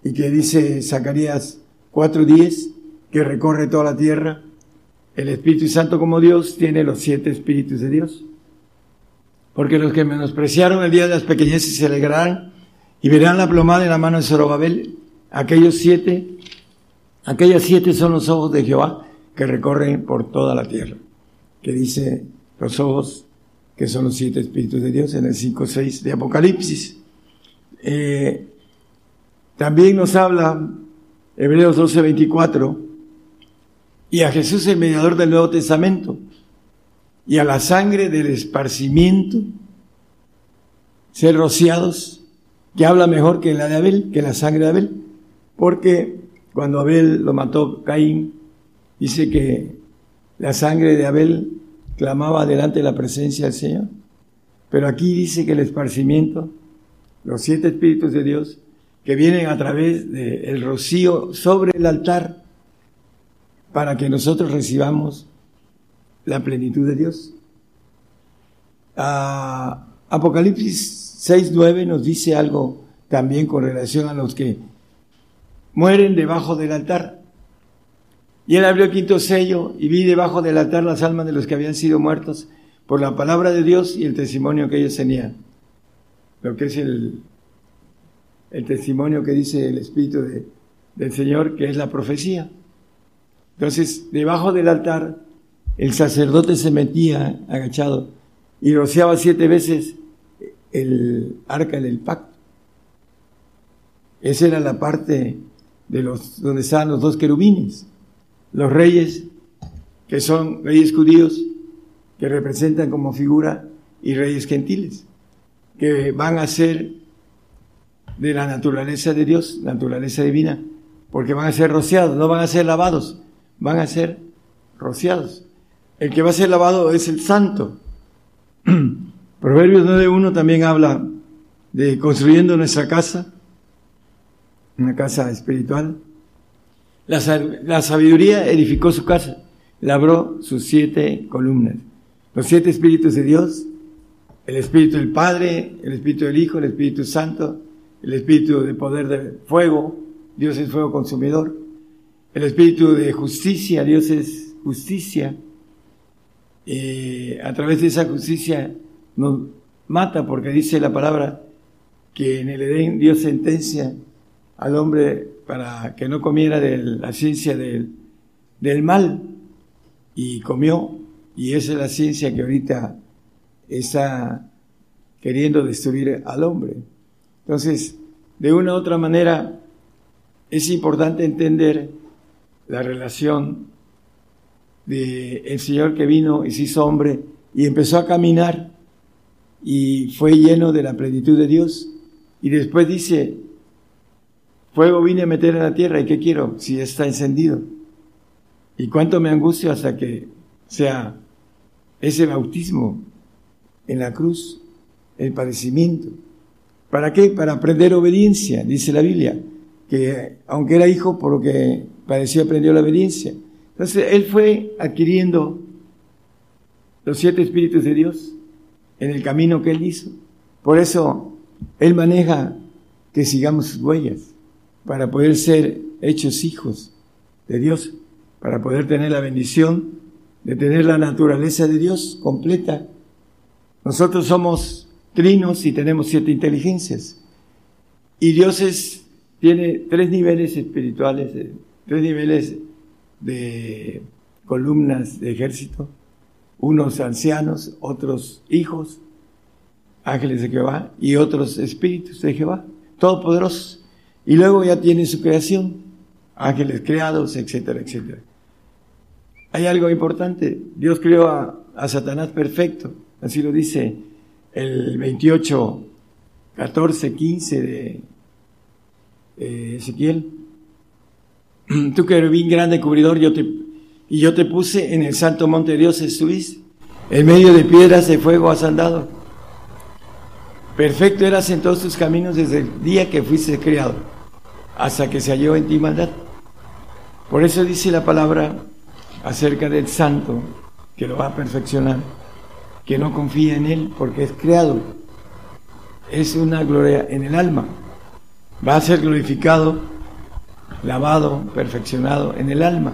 y que dice Zacarías 4.10, que recorre toda la tierra, el Espíritu Santo como Dios tiene los siete espíritus de Dios. Porque los que menospreciaron el día de las pequeñeces se alegrarán y verán la plomada en la mano de Zorobabel. Aquellos siete, aquellas siete son los ojos de Jehová que recorren por toda la tierra. Que dice los ojos que son los siete espíritus de Dios en el 5.6 de Apocalipsis. Eh, también nos habla Hebreos 12.24 y a Jesús el mediador del Nuevo Testamento. Y a la sangre del esparcimiento. Ser rociados. Que habla mejor que la de Abel, que la sangre de Abel, porque cuando Abel lo mató Caín, dice que la sangre de Abel clamaba delante de la presencia del Señor. Pero aquí dice que el esparcimiento, los siete espíritus de Dios, que vienen a través del rocío sobre el altar, para que nosotros recibamos la plenitud de Dios. Ah, Apocalipsis 6.9 nos dice algo también con relación a los que mueren debajo del altar. Y él abrió el quinto sello y vi debajo del altar las almas de los que habían sido muertos por la palabra de Dios y el testimonio que ellos tenían. Lo que es el, el testimonio que dice el Espíritu del Señor, que es la profecía. Entonces, debajo del altar, el sacerdote se metía agachado y rociaba siete veces el arca del pacto. Esa era la parte de los donde estaban los dos querubines, los reyes que son reyes judíos que representan como figura y reyes gentiles, que van a ser de la naturaleza de Dios, naturaleza divina, porque van a ser rociados, no van a ser lavados, van a ser rociados. El que va a ser lavado es el santo. Proverbios 9.1 también habla de construyendo nuestra casa, una casa espiritual. La, la sabiduría edificó su casa, labró sus siete columnas. Los siete espíritus de Dios, el espíritu del Padre, el espíritu del Hijo, el Espíritu Santo, el espíritu de poder de fuego, Dios es fuego consumidor, el espíritu de justicia, Dios es justicia. Eh, a través de esa justicia nos mata porque dice la palabra que en el Edén Dios sentencia al hombre para que no comiera de la ciencia del, del mal y comió y esa es la ciencia que ahorita está queriendo destruir al hombre. Entonces, de una u otra manera, es importante entender la relación de el Señor que vino y se hizo hombre y empezó a caminar y fue lleno de la plenitud de Dios. Y después dice, fuego vine a meter en la tierra y ¿qué quiero? Si está encendido. ¿Y cuánto me angustio hasta que sea ese bautismo en la cruz, el padecimiento? ¿Para qué? Para aprender obediencia, dice la Biblia, que aunque era hijo, por lo que padeció aprendió la obediencia. Entonces él fue adquiriendo los siete espíritus de Dios en el camino que él hizo. Por eso él maneja que sigamos sus huellas para poder ser hechos hijos de Dios, para poder tener la bendición de tener la naturaleza de Dios completa. Nosotros somos trinos y tenemos siete inteligencias. Y Dios tiene tres niveles espirituales, eh, tres niveles de columnas de ejército, unos ancianos, otros hijos, ángeles de Jehová, y otros espíritus de Jehová, todopoderosos. Y luego ya tiene su creación, ángeles creados, etcétera, etcétera. Hay algo importante, Dios creó a, Satanás perfecto, así lo dice el 28, 14, 15 de Ezequiel. Tú que eres bien grande cubridor, y yo te puse en el santo monte de Dios, estuviste. En medio de piedras de fuego has andado. Perfecto eras en todos tus caminos desde el día que fuiste criado, hasta que se halló en ti maldad. Por eso dice la palabra acerca del santo, que lo va a perfeccionar, que no confía en él porque es creado. Es una gloria en el alma. Va a ser glorificado, lavado, perfeccionado en el alma.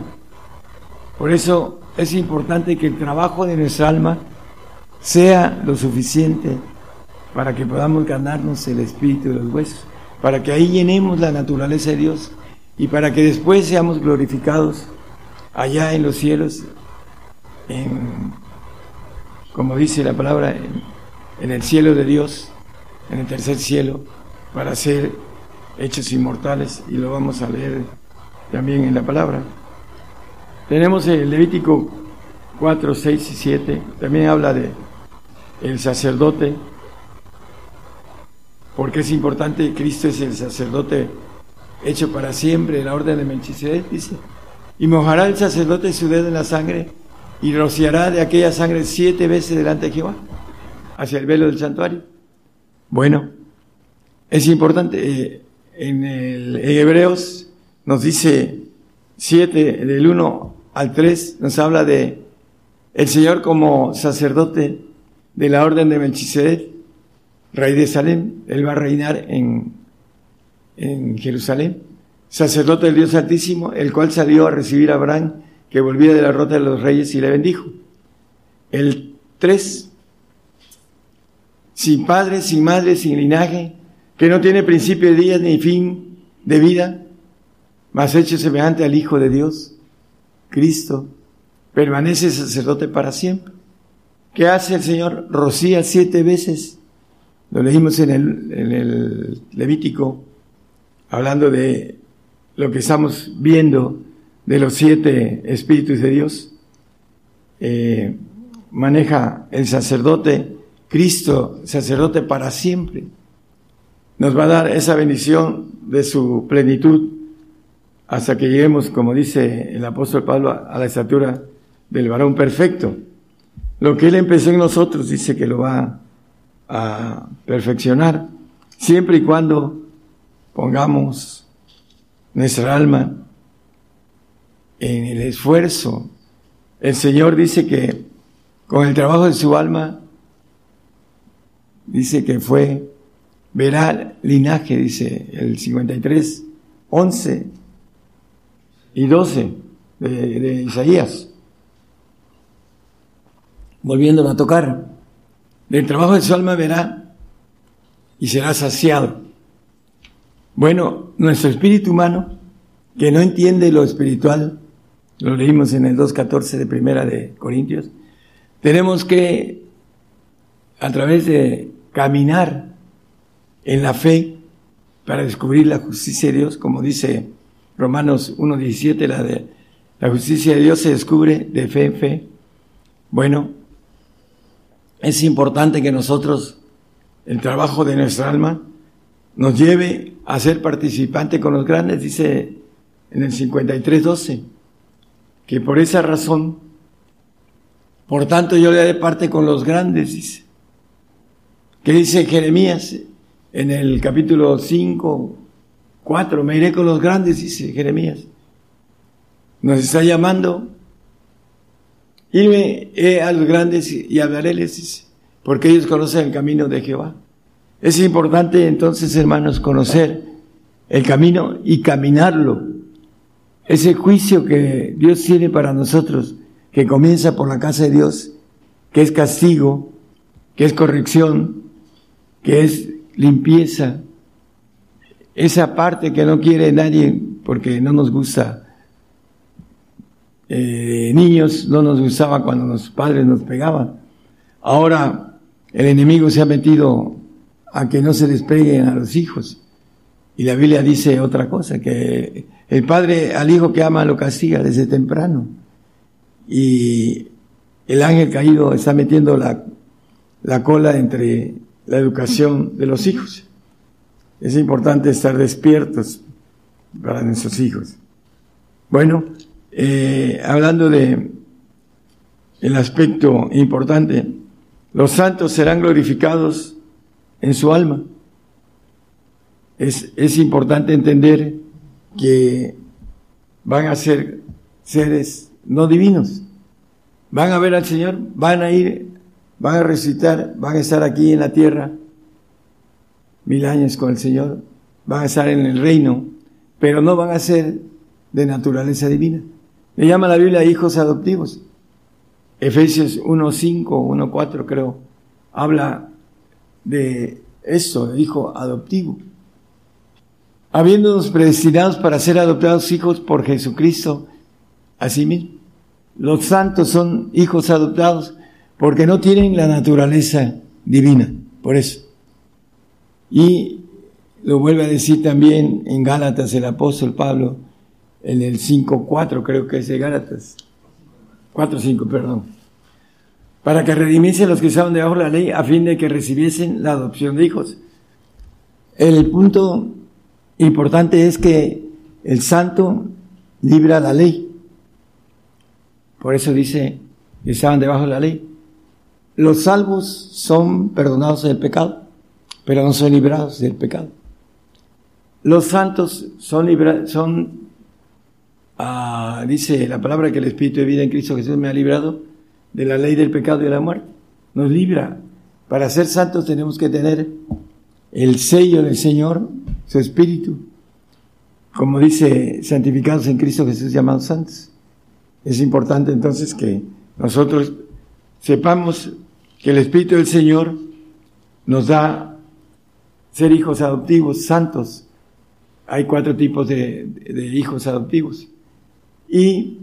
Por eso es importante que el trabajo de nuestra alma sea lo suficiente para que podamos ganarnos el espíritu de los huesos, para que ahí llenemos la naturaleza de Dios y para que después seamos glorificados allá en los cielos, como dice la palabra, en, el cielo de Dios, en el tercer cielo, para ser hechos inmortales, y lo vamos a leer también en la palabra. Tenemos el Levítico 4, 6 y 7, también habla de el sacerdote porque es importante, Cristo es el sacerdote hecho para siempre, la orden de Melchizedek, dice, y mojará el sacerdote su dedo en la sangre y rociará de aquella sangre siete veces delante de Jehová, hacia el velo del santuario. Bueno, es importante, eh, en, el, Hebreos nos dice 7, del 1 al 3, nos habla de el Señor como sacerdote de la orden de Melchizedek, rey de Salem, él va a reinar en, en Jerusalén, sacerdote del Dios Altísimo, el cual salió a recibir a Abraham, que volvía de la rota de los reyes y le bendijo. El 3, sin padre, sin madre, sin linaje, que no tiene principio de días ni fin de vida, mas hecho semejante al Hijo de Dios, Cristo, permanece sacerdote para siempre. ¿Qué hace el Señor? Rocía siete veces lo leímos en el, en el Levítico, hablando de lo que estamos viendo de los siete espíritus de Dios. Eh, maneja el sacerdote Cristo, sacerdote para siempre. Nos va a dar esa bendición de su plenitud hasta que lleguemos, como dice el apóstol Pablo, a la estatura del varón perfecto. Lo que Él empezó en nosotros dice que lo va a perfeccionar, siempre y cuando pongamos nuestra alma en el esfuerzo. El Señor dice que con el trabajo de su alma, dice que fue, verá linaje, dice el 53, 11 y 12 de, de Isaías. Volviéndolo a tocar, del trabajo de su alma verá y será saciado. Bueno, nuestro espíritu humano, que no entiende lo espiritual, lo leímos en el 2.14 de Primera de Corintios, tenemos que, a través de caminar en la fe, para descubrir la justicia de Dios, como dice Romanos 1.17, la de la justicia de Dios se descubre de fe en fe. Bueno, es importante que nosotros, el trabajo de nuestra alma, nos lleve a ser participante con los grandes, dice en el 53.12, que por esa razón por tanto, yo le haré parte con los grandes, dice. ¿Qué dice Jeremías en el capítulo 5, 4? Me iré con los grandes, dice Jeremías. Nos está llamando. Irme a los grandes y hablaréles, dice, porque ellos conocen el camino de Jehová. Es importante entonces, hermanos, conocer el camino y caminarlo. Ese juicio que Dios tiene para nosotros que comienza por la casa de Dios, que es castigo, que es corrección, que es limpieza, esa parte que no quiere nadie porque no nos gusta. Eh, niños no nos gustaba cuando los padres nos pegaban. Ahora el enemigo se ha metido a que no se despeguen a los hijos. Y la Biblia dice otra cosa, que el padre al hijo que ama lo castiga desde temprano y el ángel caído está metiendo la, la cola entre la educación de los hijos. Es importante estar despiertos para nuestros hijos. Bueno, eh, hablando de el aspecto importante, los santos serán glorificados en su alma. Es, es importante entender que van a ser seres no divinos. Van a ver al Señor, van a ir, van a recitar, van a estar aquí en la tierra mil años con el Señor, van a estar en el reino, pero no van a ser de naturaleza divina. Le llama la Biblia hijos adoptivos. Efesios 1.5, 1.4 creo, habla de de hijo adoptivo. Habiéndonos predestinados para ser adoptados hijos por Jesucristo, mismo. Los santos son hijos adoptados porque no tienen la naturaleza divina, por eso. Y lo vuelve a decir también en Gálatas el apóstol Pablo, en el 5.4 creo que es de Gálatas. 4.5, perdón. Para que redimiese a los que estaban debajo de la ley a fin de que recibiesen la adopción de hijos. El punto importante es que el santo libra la ley. Por eso dice que estaban debajo de la ley. Los salvos son perdonados del pecado, pero no son librados del pecado. Los santos son librados, son, ah, dice la palabra que el Espíritu de vida en Cristo Jesús me ha librado de la ley del pecado y de la muerte. Nos libra. Para ser santos tenemos que tener el sello del Señor, su Espíritu. Como dice, santificados en Cristo Jesús llamados santos. Es importante entonces que nosotros sepamos que el Espíritu del Señor nos da ser hijos adoptivos, santos. Hay cuatro tipos de, hijos adoptivos. Y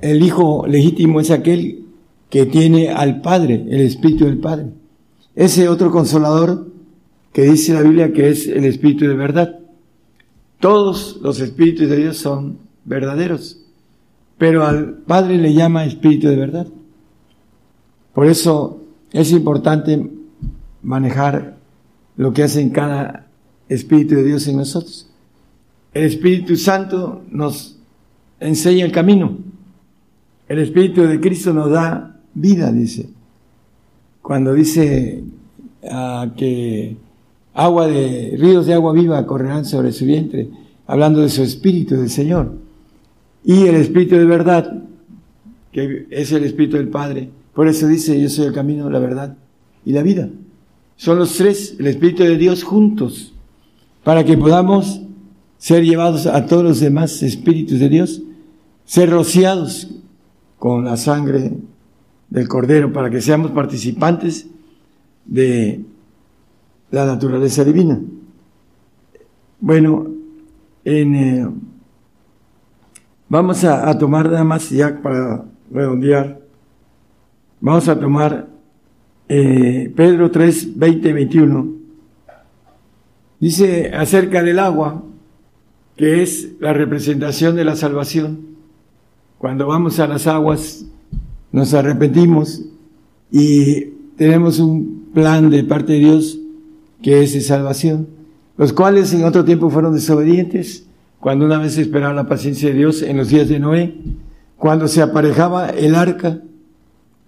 el hijo legítimo es aquel que tiene al Padre, el Espíritu del Padre. Ese otro consolador que dice la Biblia que es el Espíritu de verdad. Todos los Espíritus de Dios son verdaderos pero al Padre le llama Espíritu de verdad. Por eso es importante manejar lo que hace en cada Espíritu de Dios en nosotros. El Espíritu Santo nos enseña el camino. El Espíritu de Cristo nos da vida, dice. Cuando dice ah, que agua de ríos de agua viva correrán sobre su vientre, hablando de su Espíritu del Señor. Y el Espíritu de verdad, que es el Espíritu del Padre. Por eso dice, yo soy el camino, la verdad y la vida. Son los tres, el Espíritu de Dios juntos, para que podamos ser llevados a todos los demás Espíritus de Dios, ser rociados con la sangre del Cordero, para que seamos participantes de la naturaleza divina. Bueno, en, eh, vamos a, a tomar nada más ya para redondear, vamos a tomar eh, Pedro 3, 20, 21, dice acerca del agua, que es la representación de la salvación. Cuando vamos a las aguas, nos arrepentimos y tenemos un plan de parte de Dios que es de salvación, los cuales en otro tiempo fueron desobedientes, cuando una vez esperaba la paciencia de Dios en los días de Noé, cuando se aparejaba el arca,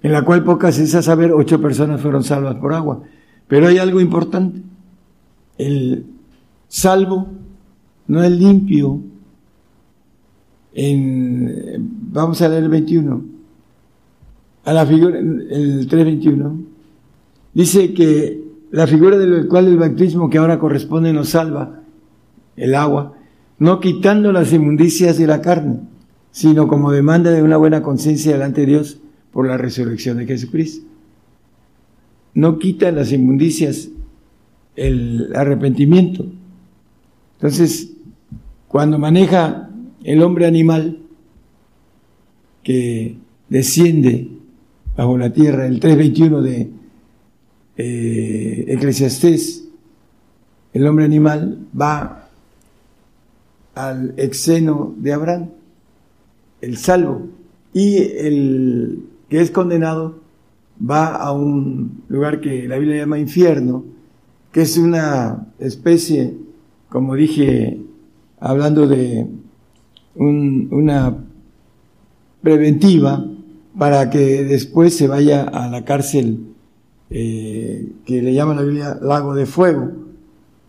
en la cual pocas es a saber, ocho personas fueron salvas por agua. Pero hay algo importante. El salvo no es limpio. En, vamos a leer el 21. A la figura, el 321. Dice que la figura del cual el bautismo que ahora corresponde nos salva, el agua, no quitando las inmundicias de la carne, sino como demanda de una buena conciencia delante de Dios por la resurrección de Jesucristo. No quita las inmundicias el arrepentimiento. Entonces, cuando maneja el hombre animal que desciende bajo la tierra, el 321 de eh, Eclesiastés, el hombre animal va al exeno de Abraham, el salvo, y el que es condenado va a un lugar que la Biblia llama infierno, que es una especie, como dije, hablando de una preventiva para que después se vaya a la cárcel eh, que le llama la Biblia lago de fuego,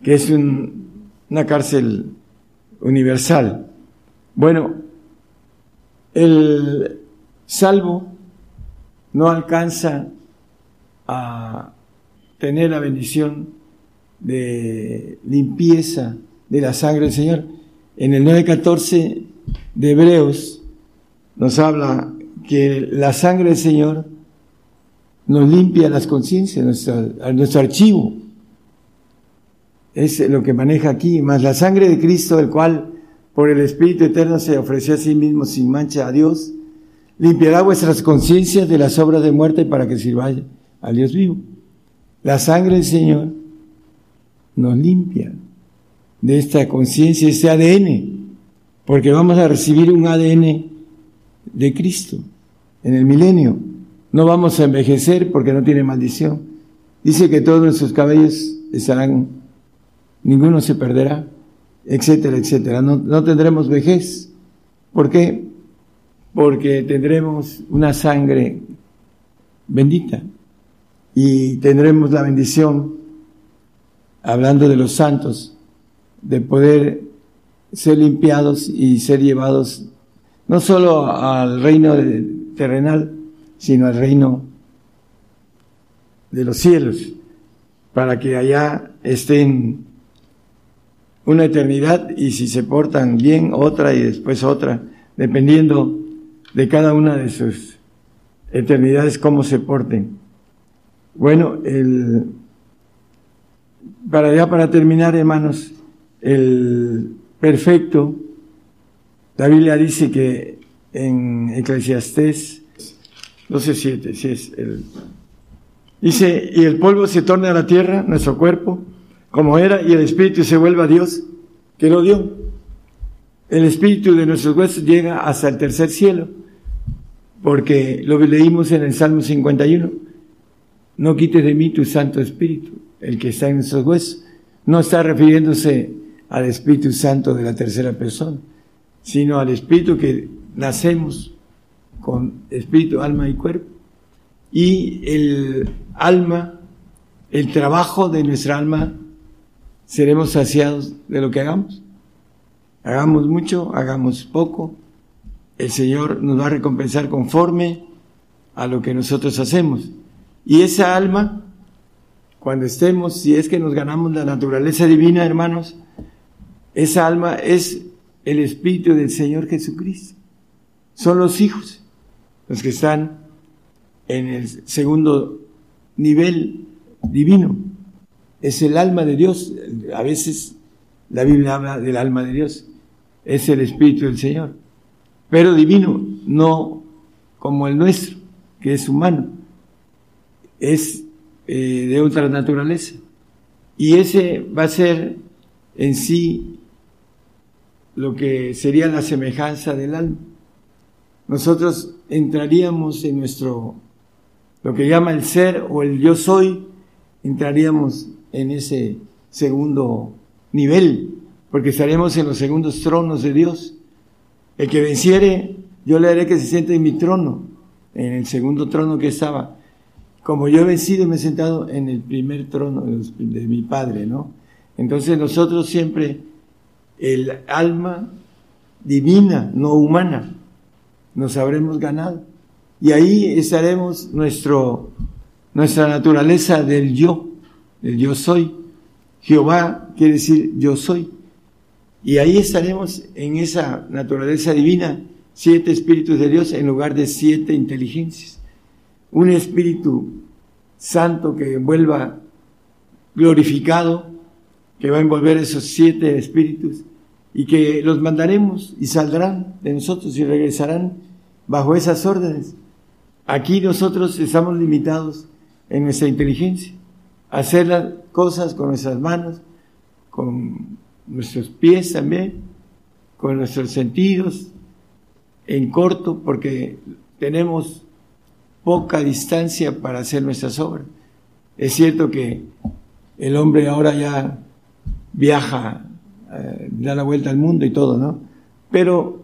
que es una cárcel universal. Bueno, el salvo no alcanza a tener la bendición de limpieza de la sangre del Señor. En el 9.14 de Hebreos nos habla que la sangre del Señor nos limpia las conciencias, nuestro, nuestro archivo. Es lo que maneja aquí, más la sangre de Cristo, el cual por el Espíritu Eterno se ofreció a sí mismo sin mancha a Dios, limpiará vuestras conciencias de las obras de muerte para que sirváis al Dios vivo. La sangre del Señor nos limpia de esta conciencia, este ADN, porque vamos a recibir un ADN de Cristo en el milenio. No vamos a envejecer porque no tiene maldición. Dice que todos nuestros cabellos estarán, ninguno se perderá, etcétera, etcétera. No, no tendremos vejez. ¿Por qué? Porque tendremos una sangre bendita y tendremos la bendición, hablando de los santos, de poder ser limpiados y ser llevados no solo al reino terrenal, sino al reino de los cielos, para que allá estén una eternidad y si se portan bien, otra y después otra, dependiendo de cada una de sus eternidades, cómo se porten. Bueno, el, para ya para terminar, hermanos, el perfecto, la Biblia dice que en Eclesiastés 12.7, si es el, dice, y el polvo se torna a la tierra, nuestro cuerpo, como era, y el espíritu se vuelve a Dios, que lo dio. El espíritu de nuestros huesos llega hasta el tercer cielo porque lo leímos en el Salmo 51. no quites de mí tu Santo Espíritu, el que está en nuestros huesos. No está refiriéndose al Espíritu Santo de la tercera persona, sino al Espíritu que nacemos con espíritu, alma y cuerpo. Y el alma, el trabajo de nuestra alma, seremos saciados de lo que hagamos. Hagamos mucho, hagamos poco, el Señor nos va a recompensar conforme a lo que nosotros hacemos. Y esa alma, cuando estemos, si es que nos ganamos la naturaleza divina, hermanos, esa alma es el Espíritu del Señor Jesucristo. Son los hijos, los que están en el segundo nivel divino. Es el alma de Dios. A veces la Biblia habla del alma de Dios. Es el Espíritu del Señor. Pero divino, no como el nuestro, que es humano. Es eh, de otra naturaleza. Y ese va a ser en sí lo que sería la semejanza del alma. Nosotros entraríamos en nuestro, lo que llama el ser o el yo soy, entraríamos en ese segundo nivel, porque estaremos en los segundos tronos de Dios. El que venciere, yo le haré que se siente en mi trono, en el segundo trono que estaba. Como yo he vencido me he sentado en el primer trono de mi Padre, ¿no? Entonces nosotros siempre, el alma divina, no humana, nos habremos ganado. Y ahí estaremos nuestro, nuestra naturaleza del yo, el yo soy. Jehová quiere decir yo soy. Y ahí estaremos en esa naturaleza divina, siete espíritus de Dios en lugar de siete inteligencias. Un espíritu santo que envuelva glorificado, que va a envolver esos siete espíritus y que los mandaremos y saldrán de nosotros y regresarán bajo esas órdenes. Aquí nosotros estamos limitados en nuestra inteligencia, hacer las cosas con nuestras manos, con nuestros pies también, con nuestros sentidos, en corto, porque tenemos poca distancia para hacer nuestras obras. Es cierto que el hombre ahora ya viaja, eh, da la vuelta al mundo y todo, ¿no? Pero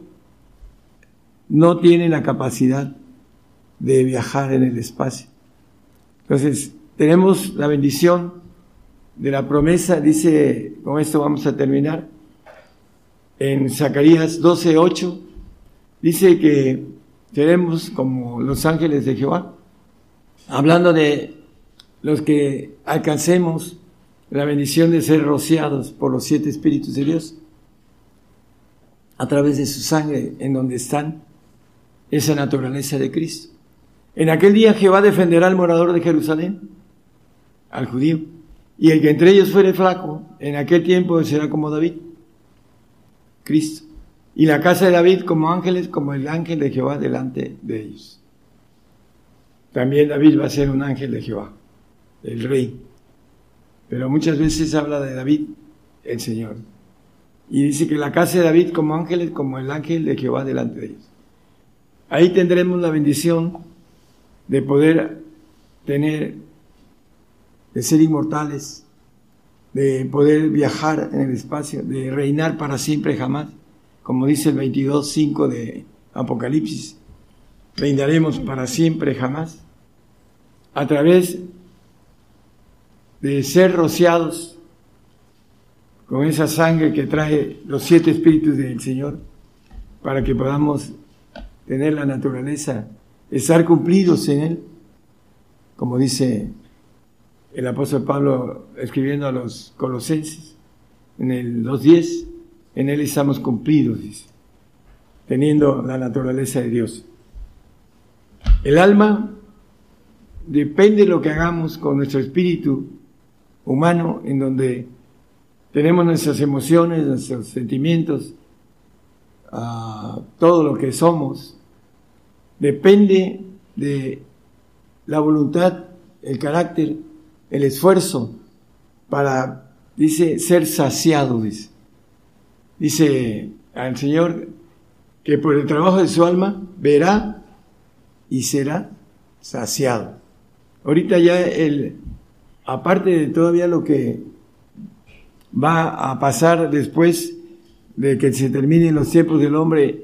no tiene la capacidad de viajar en el espacio. Entonces, tenemos la bendición de la promesa, dice, con esto vamos a terminar, en Zacarías 12:8, dice que seremos como los ángeles de Jehová, hablando de los que alcancemos la bendición de ser rociados por los siete espíritus de Dios a través de su sangre en donde están esa naturaleza de Cristo. En aquel día Jehová defenderá al morador de Jerusalén, al judío, y el que entre ellos fuere flaco, en aquel tiempo será como David, Cristo. Y la casa de David como ángeles, como el ángel de Jehová delante de ellos. También David va a ser un ángel de Jehová, el rey. Pero muchas veces habla de David, el Señor. Y dice que la casa de David como ángeles, como el ángel de Jehová delante de ellos. Ahí tendremos la bendición de poder tener de ser inmortales, de poder viajar en el espacio, de reinar para siempre jamás, como dice el 22.5 de Apocalipsis, reinaremos para siempre jamás, a través de ser rociados con esa sangre que trae los siete espíritus del Señor, para que podamos tener la naturaleza, estar cumplidos en Él, como dice el apóstol Pablo escribiendo a los colosenses en el 2.10, en él estamos cumplidos, dice, teniendo la naturaleza de Dios. El alma depende de lo que hagamos con nuestro espíritu humano, en donde tenemos nuestras emociones, nuestros sentimientos, ah, todo lo que somos, depende de la voluntad, el carácter el esfuerzo para, dice, ser saciado, dice. Dice al Señor que por el trabajo de su alma verá y será saciado. ahorita ya el, aparte de todavía lo que va a pasar después de que se terminen los tiempos del hombre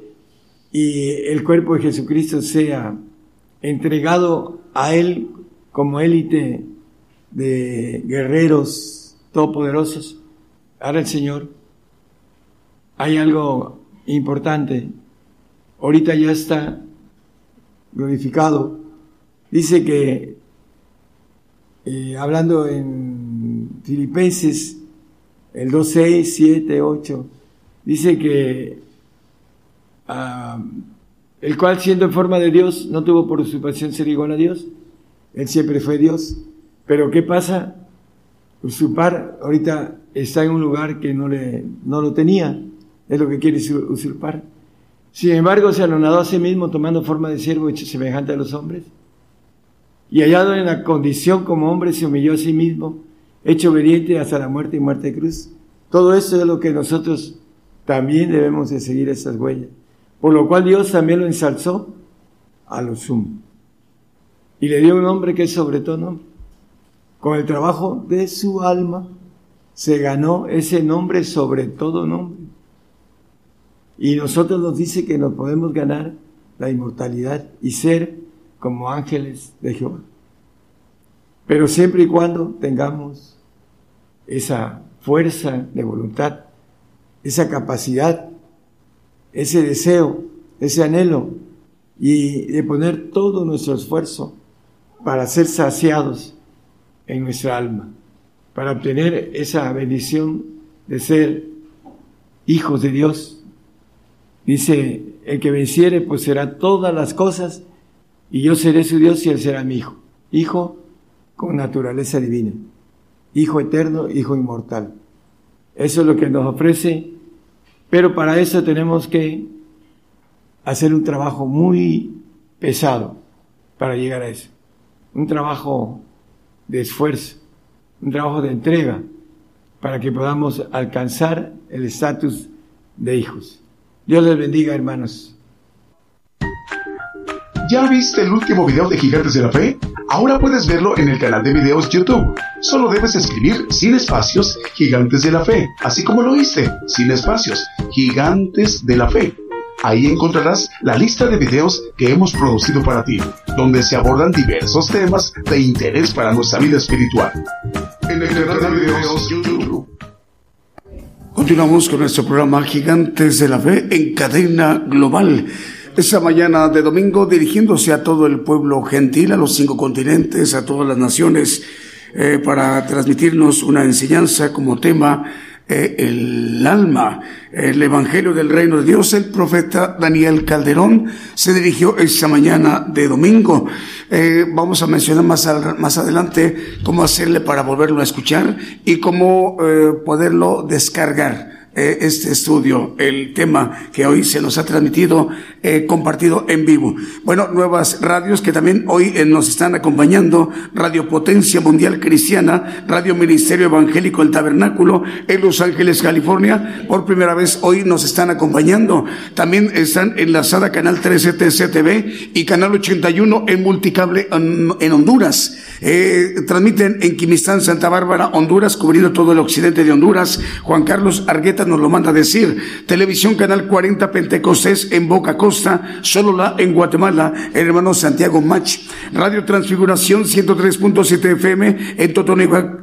y el cuerpo de Jesucristo sea entregado a Él como élite de guerreros todopoderosos, ahora el Señor, hay algo importante. Ahorita ya está glorificado. Dice que, eh, hablando en Filipenses, el 2, 6, 7, 8, dice que ah, el cual siendo en forma de Dios no tuvo por usurpación ser igual a Dios, él siempre fue Dios, pero ¿qué pasa? Usurpar ahorita está en un lugar que no, le, no lo tenía, es lo que quiere usurpar. Sin embargo, se anonadó a sí mismo tomando forma de siervo semejante a los hombres. Y hallado en la condición como hombre, se humilló a sí mismo, hecho obediente hasta la muerte y muerte de cruz. Todo esto es lo que nosotros también debemos de seguir esas huellas. Por lo cual Dios también lo ensalzó a lo sumo. Y le dio un nombre que es sobre todo nombre. Con el trabajo de su alma se ganó ese nombre sobre todo nombre. Y nosotros nos dice que nos podemos ganar la inmortalidad y ser como ángeles de Jehová. Pero siempre y cuando tengamos esa fuerza de voluntad, esa capacidad, ese deseo, ese anhelo y de poner todo nuestro esfuerzo para ser saciados en nuestra alma, para obtener esa bendición de ser hijos de Dios Dice, el que venciere pues será todas las cosas y yo seré su Dios y él será mi hijo. Hijo con naturaleza divina. Hijo eterno, hijo inmortal. Eso es lo que nos ofrece, pero para eso tenemos que hacer un trabajo muy pesado para llegar a eso. Un trabajo de esfuerzo, un trabajo de entrega para que podamos alcanzar el estatus de hijos. Dios les bendiga, hermanos. ¿Ya viste el último video de Gigantes de la Fe? Ahora puedes verlo en el canal de videos YouTube. Solo debes escribir sin espacios Gigantes de la Fe, así como lo oíste, sin espacios, Gigantes de la Fe. Ahí encontrarás la lista de videos que hemos producido para ti, donde se abordan diversos temas de interés para nuestra vida espiritual. En el canal de videos YouTube. Continuamos con nuestro programa Gigantes de la Fe en cadena global. Esta mañana de domingo dirigiéndose a todo el pueblo gentil, a los cinco continentes, a todas las naciones, eh, para transmitirnos una enseñanza como tema eh, el alma, el Evangelio del Reino de Dios, el profeta Daniel Calderón se dirigió esta mañana de domingo. Eh, vamos a mencionar más, más adelante cómo hacerle para volverlo a escuchar y cómo eh, poderlo descargar. Eh, este estudio, el tema que hoy se nos ha transmitido, eh, compartido en vivo. Bueno, nuevas radios que también hoy eh, nos están acompañando, Radio Potencia Mundial Cristiana, Radio Ministerio Evangélico El Tabernáculo en Los Ángeles, California, por primera vez hoy nos están acompañando. También están enlazada Canal 13 TCTV y Canal 81 en Multicable en, Honduras. transmiten en Quimistán, Santa Bárbara, Honduras, cubriendo todo el occidente de Honduras. Juan Carlos Argueta nos lo manda a decir. Televisión Canal 40 Pentecostés en Boca Costa, solo la en Guatemala, hermano Santiago Mach. Radio Transfiguración 103.7 FM en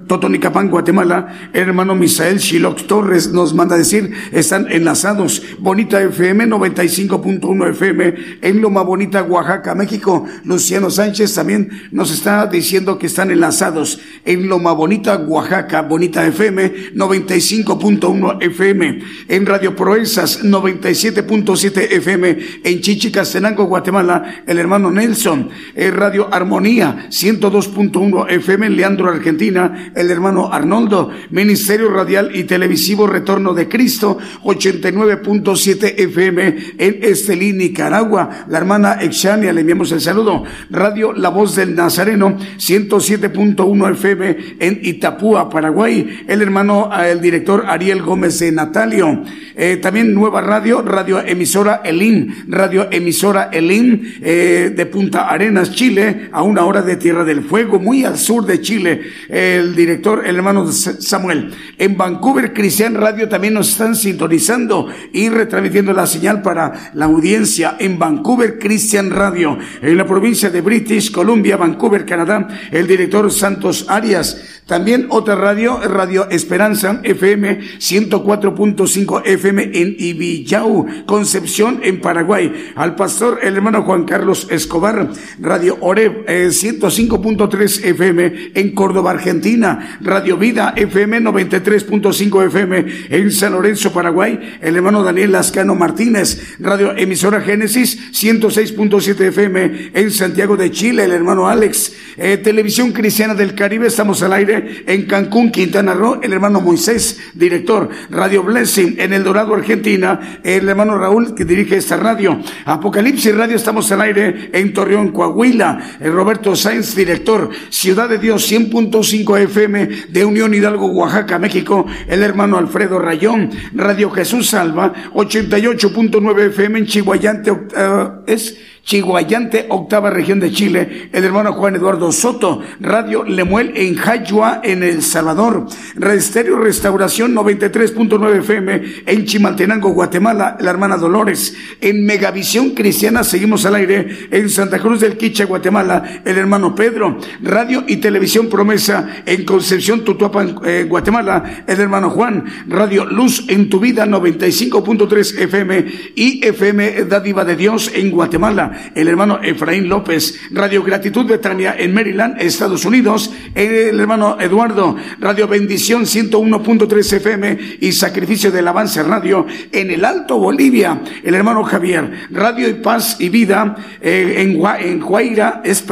Totonicapán, Guatemala, hermano Misael Shilox Torres nos manda a decir, están enlazados. Bonita FM 95.1 FM en Loma Bonita, Oaxaca, México. Luciano Sánchez también nos está diciendo que están enlazados en Loma Bonita, Oaxaca, Bonita FM 95.1 FM en Radio Proezas 97.7 FM, en Chichicastenango, Guatemala, el hermano Nelson, en Radio Armonía 102.1 FM en Leandro, Argentina, el hermano Arnoldo, Ministerio Radial y Televisivo Retorno de Cristo 89.7 FM en Estelí, Nicaragua, la hermana Exania, le enviamos el saludo, Radio La Voz del Nazareno 107.1 FM en Itapúa, Paraguay, el hermano, el director Ariel Gómez de Natalio. Eh, también nueva radio, radio emisora Elín, radio emisora Elín eh, de Punta Arenas, Chile, a una hora de Tierra del Fuego, muy al sur de Chile. El director, el hermano Samuel. En Vancouver, Cristian Radio también nos están sintonizando y retransmitiendo la señal para la audiencia en Vancouver, Christian Radio. En la provincia de British Columbia, Vancouver, Canadá, el director Santos Arias. También otra radio, Radio Esperanza FM 104.5 FM en Ibillau, Concepción, en Paraguay. Al pastor, el hermano Juan Carlos Escobar, Radio Oreb 105.3 eh, FM en Córdoba, Argentina. Radio Vida FM 93.5 FM en San Lorenzo, Paraguay. El hermano Daniel Lascano Martínez. Radio Emisora Génesis 106.7 FM en Santiago de Chile. El hermano Alex. Eh, Televisión Cristiana del Caribe. Estamos al aire en Cancún, Quintana Roo, el hermano Moisés, director. Radio Blessing en El Dorado, Argentina, el hermano Raúl, que dirige esta radio. Apocalipsis Radio, estamos al aire en Torreón, Coahuila. El Roberto Sáenz, director. Ciudad de Dios, 100.5 FM de Unión Hidalgo, Oaxaca, México. El hermano Alfredo Rayón. Radio Jesús Salva, 88.9 FM en Chihuayante, uh, es Chihuayante, octava región de Chile, el hermano Juan Eduardo Soto, Radio Lemuel en Jayua, en El Salvador, Estéreo Restauración 93.9 FM en Chimaltenango, Guatemala, la hermana Dolores, en Megavisión Cristiana, seguimos al aire, en Santa Cruz del Quiche, Guatemala, el hermano Pedro, Radio y Televisión Promesa en Concepción, Tutuapan, eh, Guatemala, el hermano Juan, Radio Luz en tu vida 95.3 FM y FM Dádiva de Dios en Guatemala el hermano Efraín López, Radio Gratitud Betania en Maryland, Estados Unidos, el hermano Eduardo, Radio Bendición 101.3 FM y Sacrificio del Avance Radio en el Alto Bolivia, el hermano Javier, Radio Paz y Vida eh, en, en Guaira, es,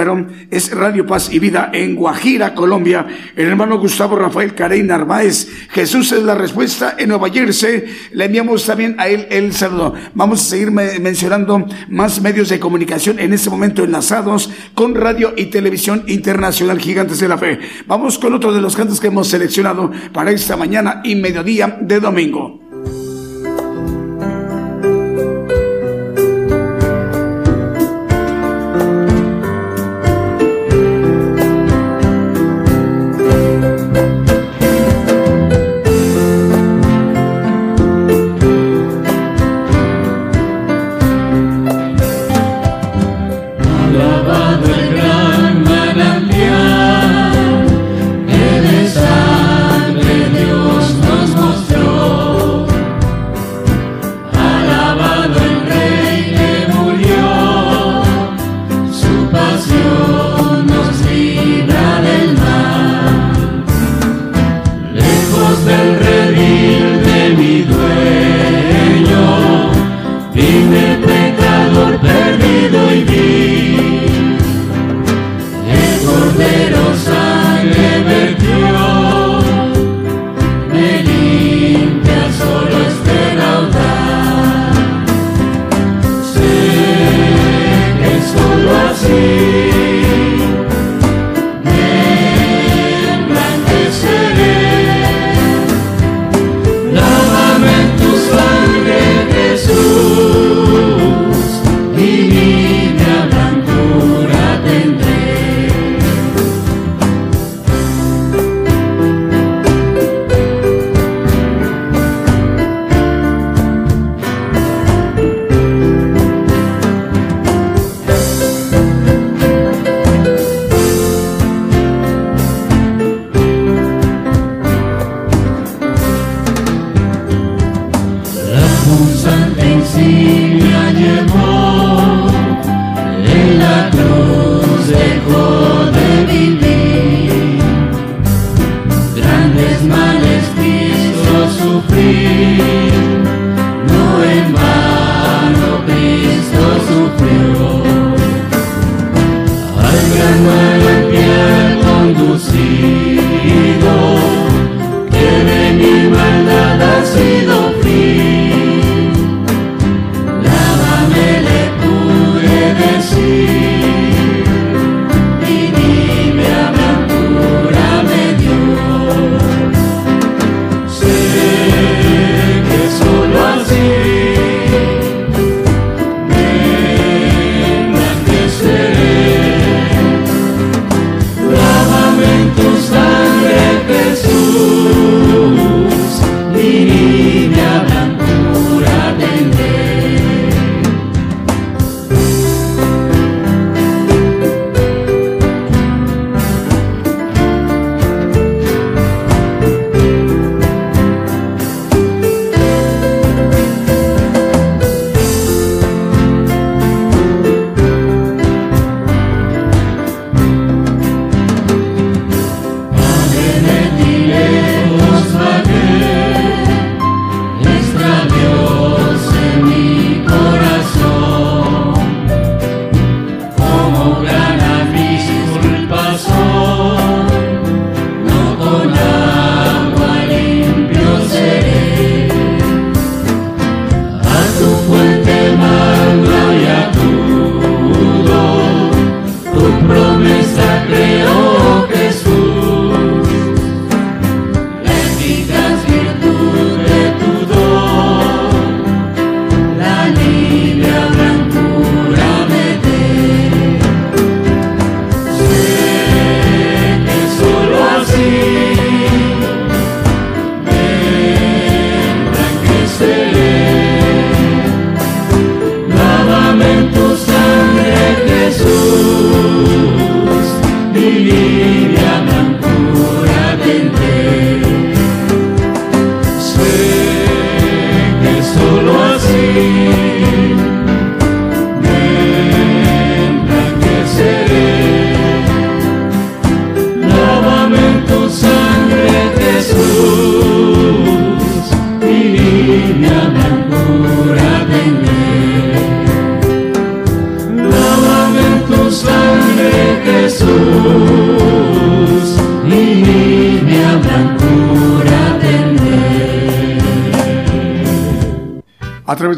es Radio Paz y Vida en Guajira, Colombia, el hermano Gustavo Rafael Carey Narváez, Jesús es la respuesta en Nueva Jersey, le enviamos también a él el saludo. Vamos a seguir mencionando más medios de comunicación comunicación en este momento enlazados con radio y televisión internacional Gigantes de la Fe. Vamos con otro de los cantos que hemos seleccionado para esta mañana y mediodía de domingo.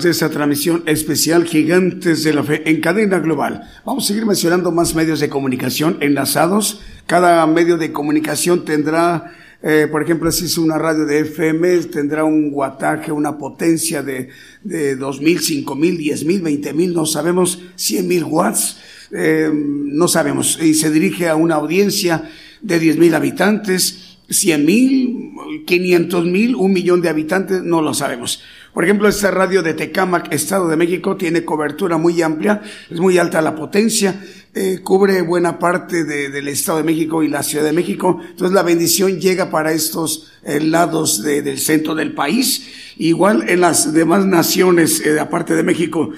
De esta transmisión especial Gigantes de la Fe en cadena global. Vamos a seguir mencionando más medios de comunicación enlazados. Cada medio de comunicación tendrá eh, por ejemplo, si es una radio de FM, tendrá un guataje, una potencia de, de 2.000, 5.000, 10.000, 20.000, no sabemos, 100.000 watts, eh, no sabemos. Y se dirige a una audiencia de 10.000 habitantes, 100.000, 500.000, un millón de habitantes, no lo sabemos. Por ejemplo, esta radio de Tecámac, Estado de México, tiene cobertura muy amplia, es muy alta la potencia, eh, cubre buena parte del Estado de México y la Ciudad de México. Entonces la bendición llega para estos eh, lados del centro del país. Igual en las demás naciones, eh, aparte de México.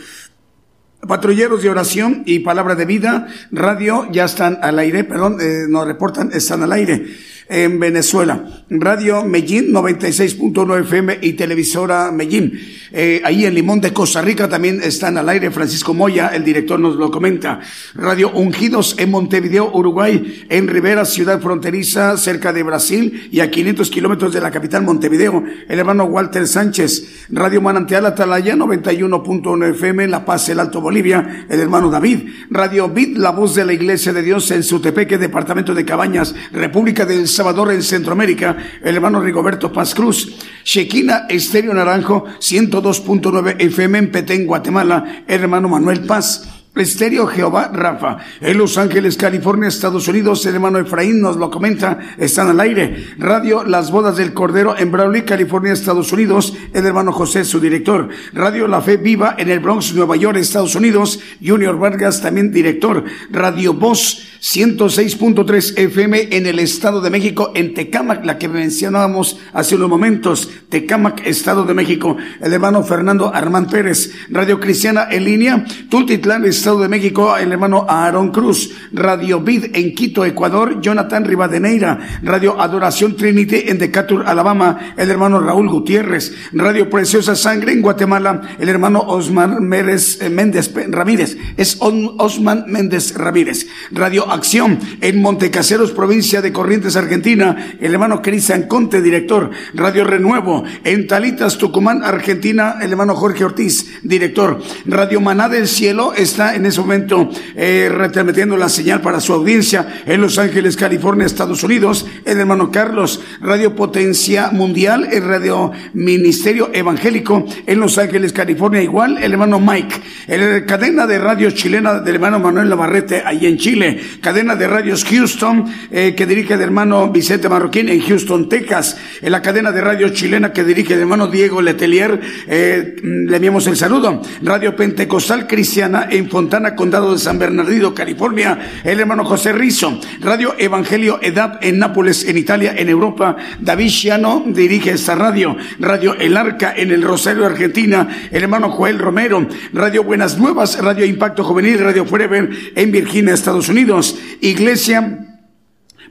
Patrulleros de oración y palabra de vida, radio ya están al aire, perdón, nos reportan, están al aire en Venezuela. Radio Medellín 96.1 FM y televisora Medellín. Eh, ahí en Limón de Costa Rica también están al aire. Francisco Moya, el director, nos lo comenta. Radio Ungidos en Montevideo, Uruguay, en Rivera, ciudad fronteriza, cerca de Brasil y a 500 kilómetros de la capital Montevideo. El hermano Walter Sánchez. Radio Manantial Atalaya 91.1 FM La Paz, el Alto Bolivia. El hermano David. Radio Vid, la voz de la Iglesia de Dios en Sutepeque, departamento de Cabañas, República del Salvador en Centroamérica, el hermano Rigoberto Paz Cruz. Shequina Estéreo Naranjo, 102.9 FM en Petén, Guatemala, el hermano Manuel Paz. Estéreo Jehová Rafa. En Los Ángeles, California, Estados Unidos, el hermano Efraín nos lo comenta, están al aire. Radio Las Bodas del Cordero en Brawley, California, Estados Unidos, el hermano José, su director. Radio La Fe Viva en el Bronx, Nueva York, Estados Unidos, Junior Vargas, también director. Radio Voz 106.3 FM en el Estado de México, en Tecámac, la que mencionábamos hace unos momentos, Tecámac, Estado de México, el hermano Fernando Armán Pérez, Radio Cristiana en línea, Tultitlán, de México, el hermano Aarón Cruz, Radio Vid en Quito, Ecuador, Jonathan Rivadeneira, Radio Adoración Trinity en Decatur, Alabama, el hermano Raúl Gutiérrez, Radio Preciosa Sangre en Guatemala, el hermano Osman Méndez, eh, Méndez Ramírez, es Osman Méndez Ramírez, Radio Acción en Montecaseros, provincia de Corrientes, Argentina. El hermano Cristian Conte, director. Radio Renuevo en Talitas, Tucumán, Argentina. El hermano Jorge Ortiz, director. Radio Maná del Cielo está en ese momento eh, retransmitiendo la señal para su audiencia en Los Ángeles, California, Estados Unidos. El hermano Carlos, Radio Potencia Mundial, el Radio Ministerio Evangélico en Los Ángeles, California. Igual el hermano Mike, el cadena de radio chilena del hermano Manuel Lavarrete, ahí en Chile cadena de radios Houston, eh, que dirige el hermano Vicente Marroquín en Houston, Texas, en la cadena de radio chilena que dirige el hermano Diego Letelier, eh, le enviamos el saludo. Radio Pentecostal Cristiana en Fontana, Condado de San Bernardino, California, el hermano José Rizzo. Radio Evangelio Edad en Nápoles, en Italia, en Europa. David Chiano dirige esta radio. Radio El Arca en el Rosario, Argentina, el hermano Joel Romero. Radio Buenas Nuevas, Radio Impacto Juvenil, Radio Forever en Virginia, Estados Unidos. Iglesia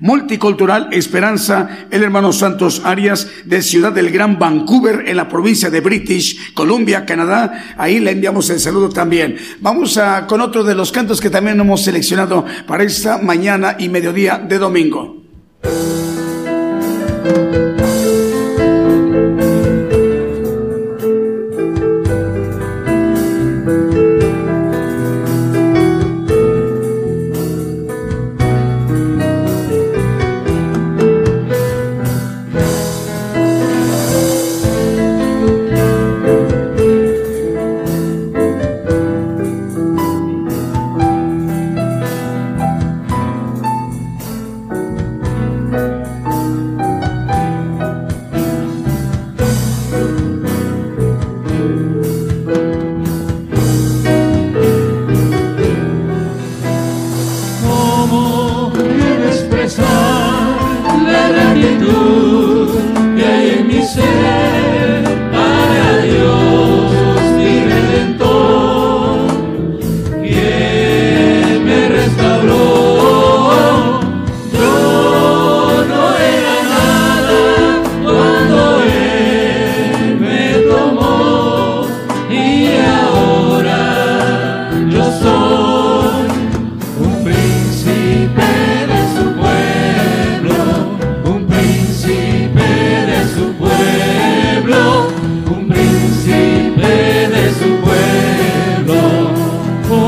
Multicultural Esperanza, el hermano Santos Arias de Ciudad del Gran Vancouver en la provincia de British Columbia, Canadá. Ahí le enviamos el saludo también. Vamos a, con otro de los cantos que también hemos seleccionado para esta mañana y mediodía de domingo.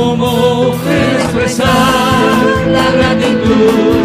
cómo expresar la gratitud.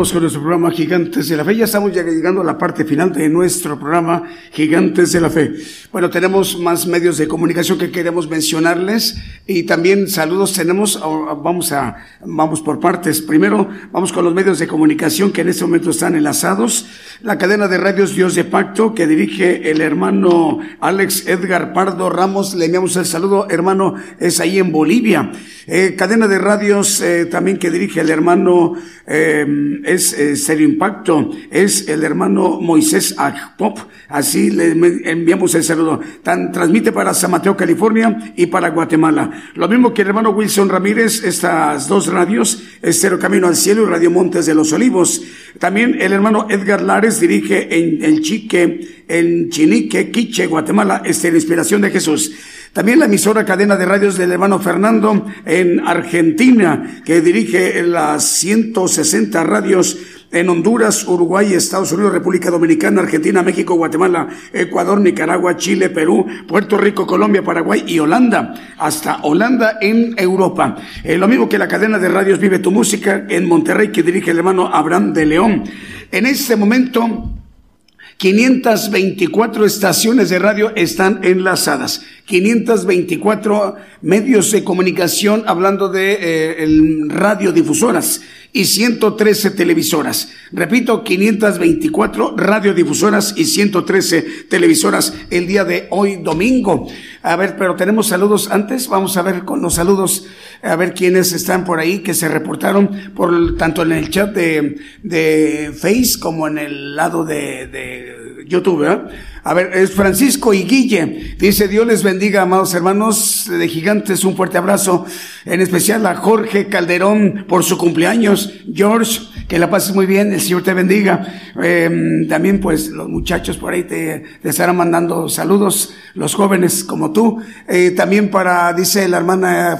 Continuamos con nuestro programa Gigantes de la Fe. Ya estamos ya llegando a la parte final de nuestro programa Gigantes de la Fe. Bueno, tenemos más medios de comunicación que queremos mencionarles y también saludos tenemos. Vamos a, vamos por partes. Primero, vamos con los medios de comunicación que en este momento están enlazados. La cadena de radios Dios de Pacto que dirige el hermano Alex Edgar Pardo Ramos. Le enviamos el saludo, hermano, es ahí en Bolivia. Eh, cadena de radios eh, también que dirige el hermano eh, es Serio Impacto, es el hermano Moisés Agpop, así le enviamos el saludo. Tan, transmite para San Mateo, California y para Guatemala. Lo mismo que el hermano Wilson Ramírez, estas dos radios, es Cero Camino al Cielo y Radio Montes de los Olivos. También el hermano Edgar Lares dirige en el Chique, en Chinique, Quiche, Guatemala, este, la inspiración de Jesús. También la emisora cadena de radios del hermano Fernando en Argentina, que dirige las 160 radios en Honduras, Uruguay, Estados Unidos, República Dominicana, Argentina, México, Guatemala, Ecuador, Nicaragua, Chile, Perú, Puerto Rico, Colombia, Paraguay y Holanda, hasta Holanda en Europa. Eh, lo mismo que la cadena de radios Vive tu Música en Monterrey, que dirige el hermano Abraham de León. En este momento, 524 estaciones de radio están enlazadas. 524 medios de comunicación hablando de eh, radiodifusoras y 113 televisoras. Repito, 524 radiodifusoras y 113 televisoras el día de hoy domingo. A ver, pero tenemos saludos antes. Vamos a ver con los saludos, a ver quiénes están por ahí que se reportaron por tanto en el chat de, de Face como en el lado de, de YouTube. ¿eh? A ver, es Francisco y Guille. Dice, Dios les bendiga, amados hermanos de gigantes. Un fuerte abrazo. En especial a Jorge Calderón por su cumpleaños. George, que la pases muy bien. El Señor te bendiga. Em, también, pues, los muchachos por ahí te, estarán mandando saludos. Los jóvenes como tú. Eh, también para, dice la hermana,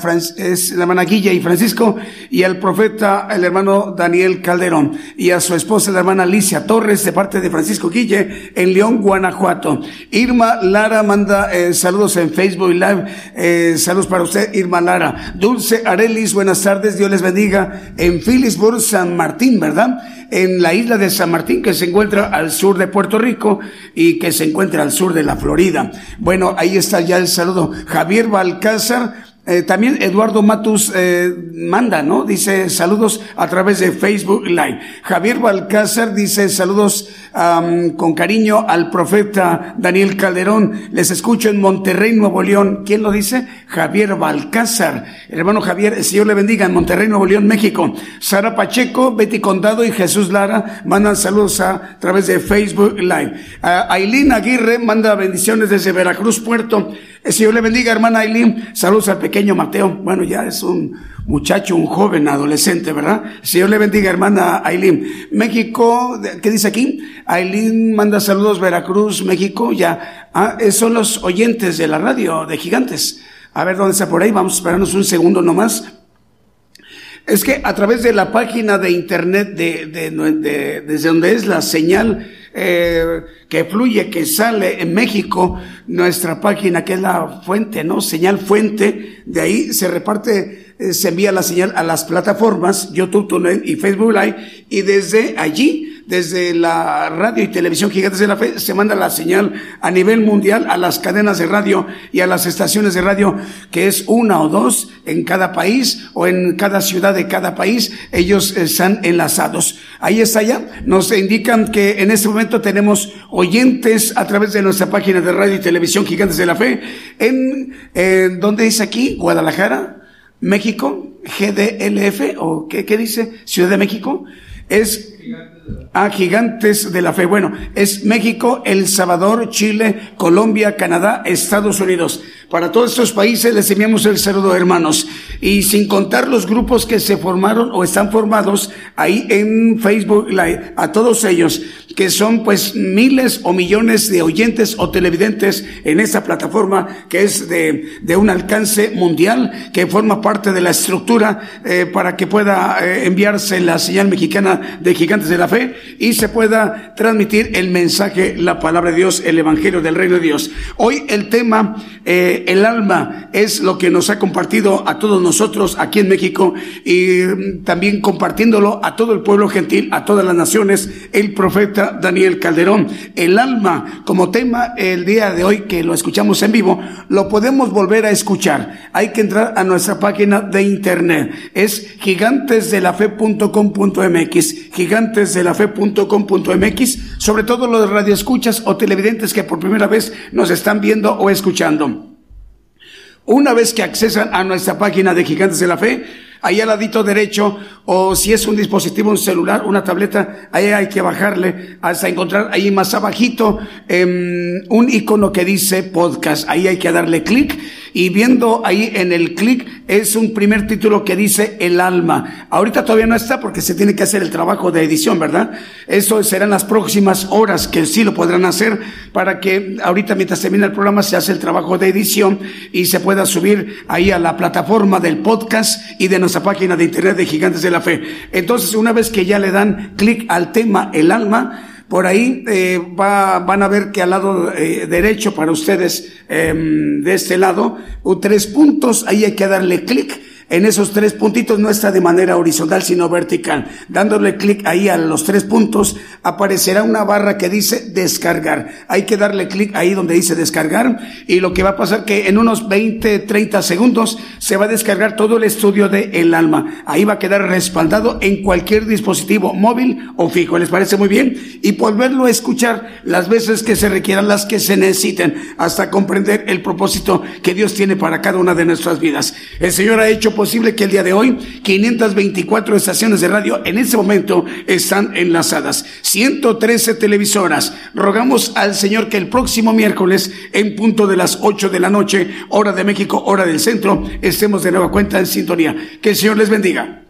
la hermana Guille y Francisco. Y al profeta, el hermano Daniel Calderón. Y a su esposa, la hermana Alicia Torres, de parte de Francisco Guille, en León, Guanajuato. Irma Lara manda eh, saludos en Facebook Live. Eh, saludos para usted, Irma Lara. Dulce Arelis, buenas tardes, Dios les bendiga. En Phillipsburg, San Martín, ¿verdad? En la isla de San Martín, que se encuentra al sur de Puerto Rico y que se encuentra al sur de la Florida. Bueno, ahí está ya el saludo. Javier Balcázar, eh, también Eduardo Matus eh, manda, ¿no? Dice saludos a través de Facebook Live. Javier Balcázar dice saludos con cariño al profeta Daniel Calderón. Les escucho en Monterrey, Nuevo León. ¿Quién lo dice? Javier Balcázar. hermano Javier, el Señor le bendiga en Monterrey, Nuevo León, México. Sara Pacheco, Betty Condado y Jesús Lara mandan saludos a, través de Facebook Live. Aileen Aguirre manda bendiciones desde Veracruz, Puerto. El Señor le bendiga, hermana Aileen. Saludos al pequeño Mateo. Bueno, ya es un muchacho, un joven adolescente, ¿verdad? El Señor le bendiga, hermana Aileen. México, ¿qué dice aquí? Aileen manda saludos, Veracruz, México, ya. Ah, son los oyentes de la radio de Gigantes. A ver dónde está por ahí. Vamos a esperarnos un segundo nomás. Es que a través de la página de internet de, de, desde donde es la señal eh, que fluye, que sale en México, nuestra página que es la fuente, ¿no? Señal fuente, de ahí se reparte, eh, se envía la señal a las plataformas YouTube, y Facebook Live, y desde allí desde la radio y televisión Gigantes de la Fe, se manda la señal a nivel mundial a las cadenas de radio y a las estaciones de radio, que es una o dos en cada país o en cada ciudad de cada país, ellos están enlazados. Ahí está ya, nos indican que en este momento tenemos oyentes a través de nuestra página de radio y televisión Gigantes de la Fe, en, en ¿dónde dice aquí? Guadalajara, México, GDLF, o qué, qué dice? Ciudad de México, es a gigantes de la fe. Bueno, es México, El Salvador, Chile, Colombia, Canadá, Estados Unidos. Para todos estos países les enviamos el saludo, hermanos. Y sin contar los grupos que se formaron o están formados ahí en Facebook a todos ellos, que son pues miles o millones de oyentes o televidentes en esta plataforma que es de, de un alcance mundial, que forma parte de la estructura eh, para que pueda eh, enviarse la señal mexicana de gigantes Gigantes de la Fe y se pueda transmitir el mensaje, la palabra de Dios, el Evangelio del Reino de Dios. Hoy el tema, eh, el alma, es lo que nos ha compartido a todos nosotros aquí en México y mm, también compartiéndolo a todo el pueblo gentil, a todas las naciones, el profeta Daniel Calderón. El alma como tema el día de hoy que lo escuchamos en vivo, lo podemos volver a escuchar. Hay que entrar a nuestra página de internet. Es gigantesdelafe.com.mx, gigantesdelafe.com.mx, sobre todo los radioescuchas o televidentes que por primera vez nos están viendo o escuchando. Una vez que accesan a nuestra página de Gigantes de la Fe, ahí al ladito derecho, o si es un dispositivo, un celular, una tableta, ahí hay que bajarle hasta encontrar ahí más abajito em, un icono que dice podcast. Ahí hay que darle clic y viendo ahí en el clic es un primer título que dice El alma. Ahorita todavía no está porque se tiene que hacer el trabajo de edición, ¿verdad? Eso serán las próximas horas que sí lo podrán hacer para que ahorita mientras termina el programa se hace el trabajo de edición y se pueda subir ahí a la plataforma del podcast y de nuestra página de internet de Gigantes de la Fe. Entonces, una vez que ya le dan clic al tema El alma, por ahí eh, va, van a ver que al lado eh, derecho para ustedes, em, de este lado, tres puntos, ahí hay que darle clic en esos tres puntitos no está de manera horizontal, sino vertical. Dándole clic ahí a los tres puntos, aparecerá una barra que dice descargar. Hay que darle clic ahí donde dice descargar y lo que va a pasar que en unos 20, 30 segundos se va a descargar todo el estudio de El Alma. Ahí va a quedar respaldado en cualquier dispositivo móvil o fijo. ¿Les parece muy bien? Y volverlo a escuchar las veces que se requieran, las que se necesiten, hasta comprender el propósito que Dios tiene para cada una de nuestras vidas. El Señor ha hecho posible que el día de hoy 524 estaciones de radio en este momento están enlazadas, 113 televisoras. Rogamos al Señor que el próximo miércoles, en punto de las 8 de la noche, hora de México, hora del centro, estemos de nueva cuenta en sintonía. Que el Señor les bendiga.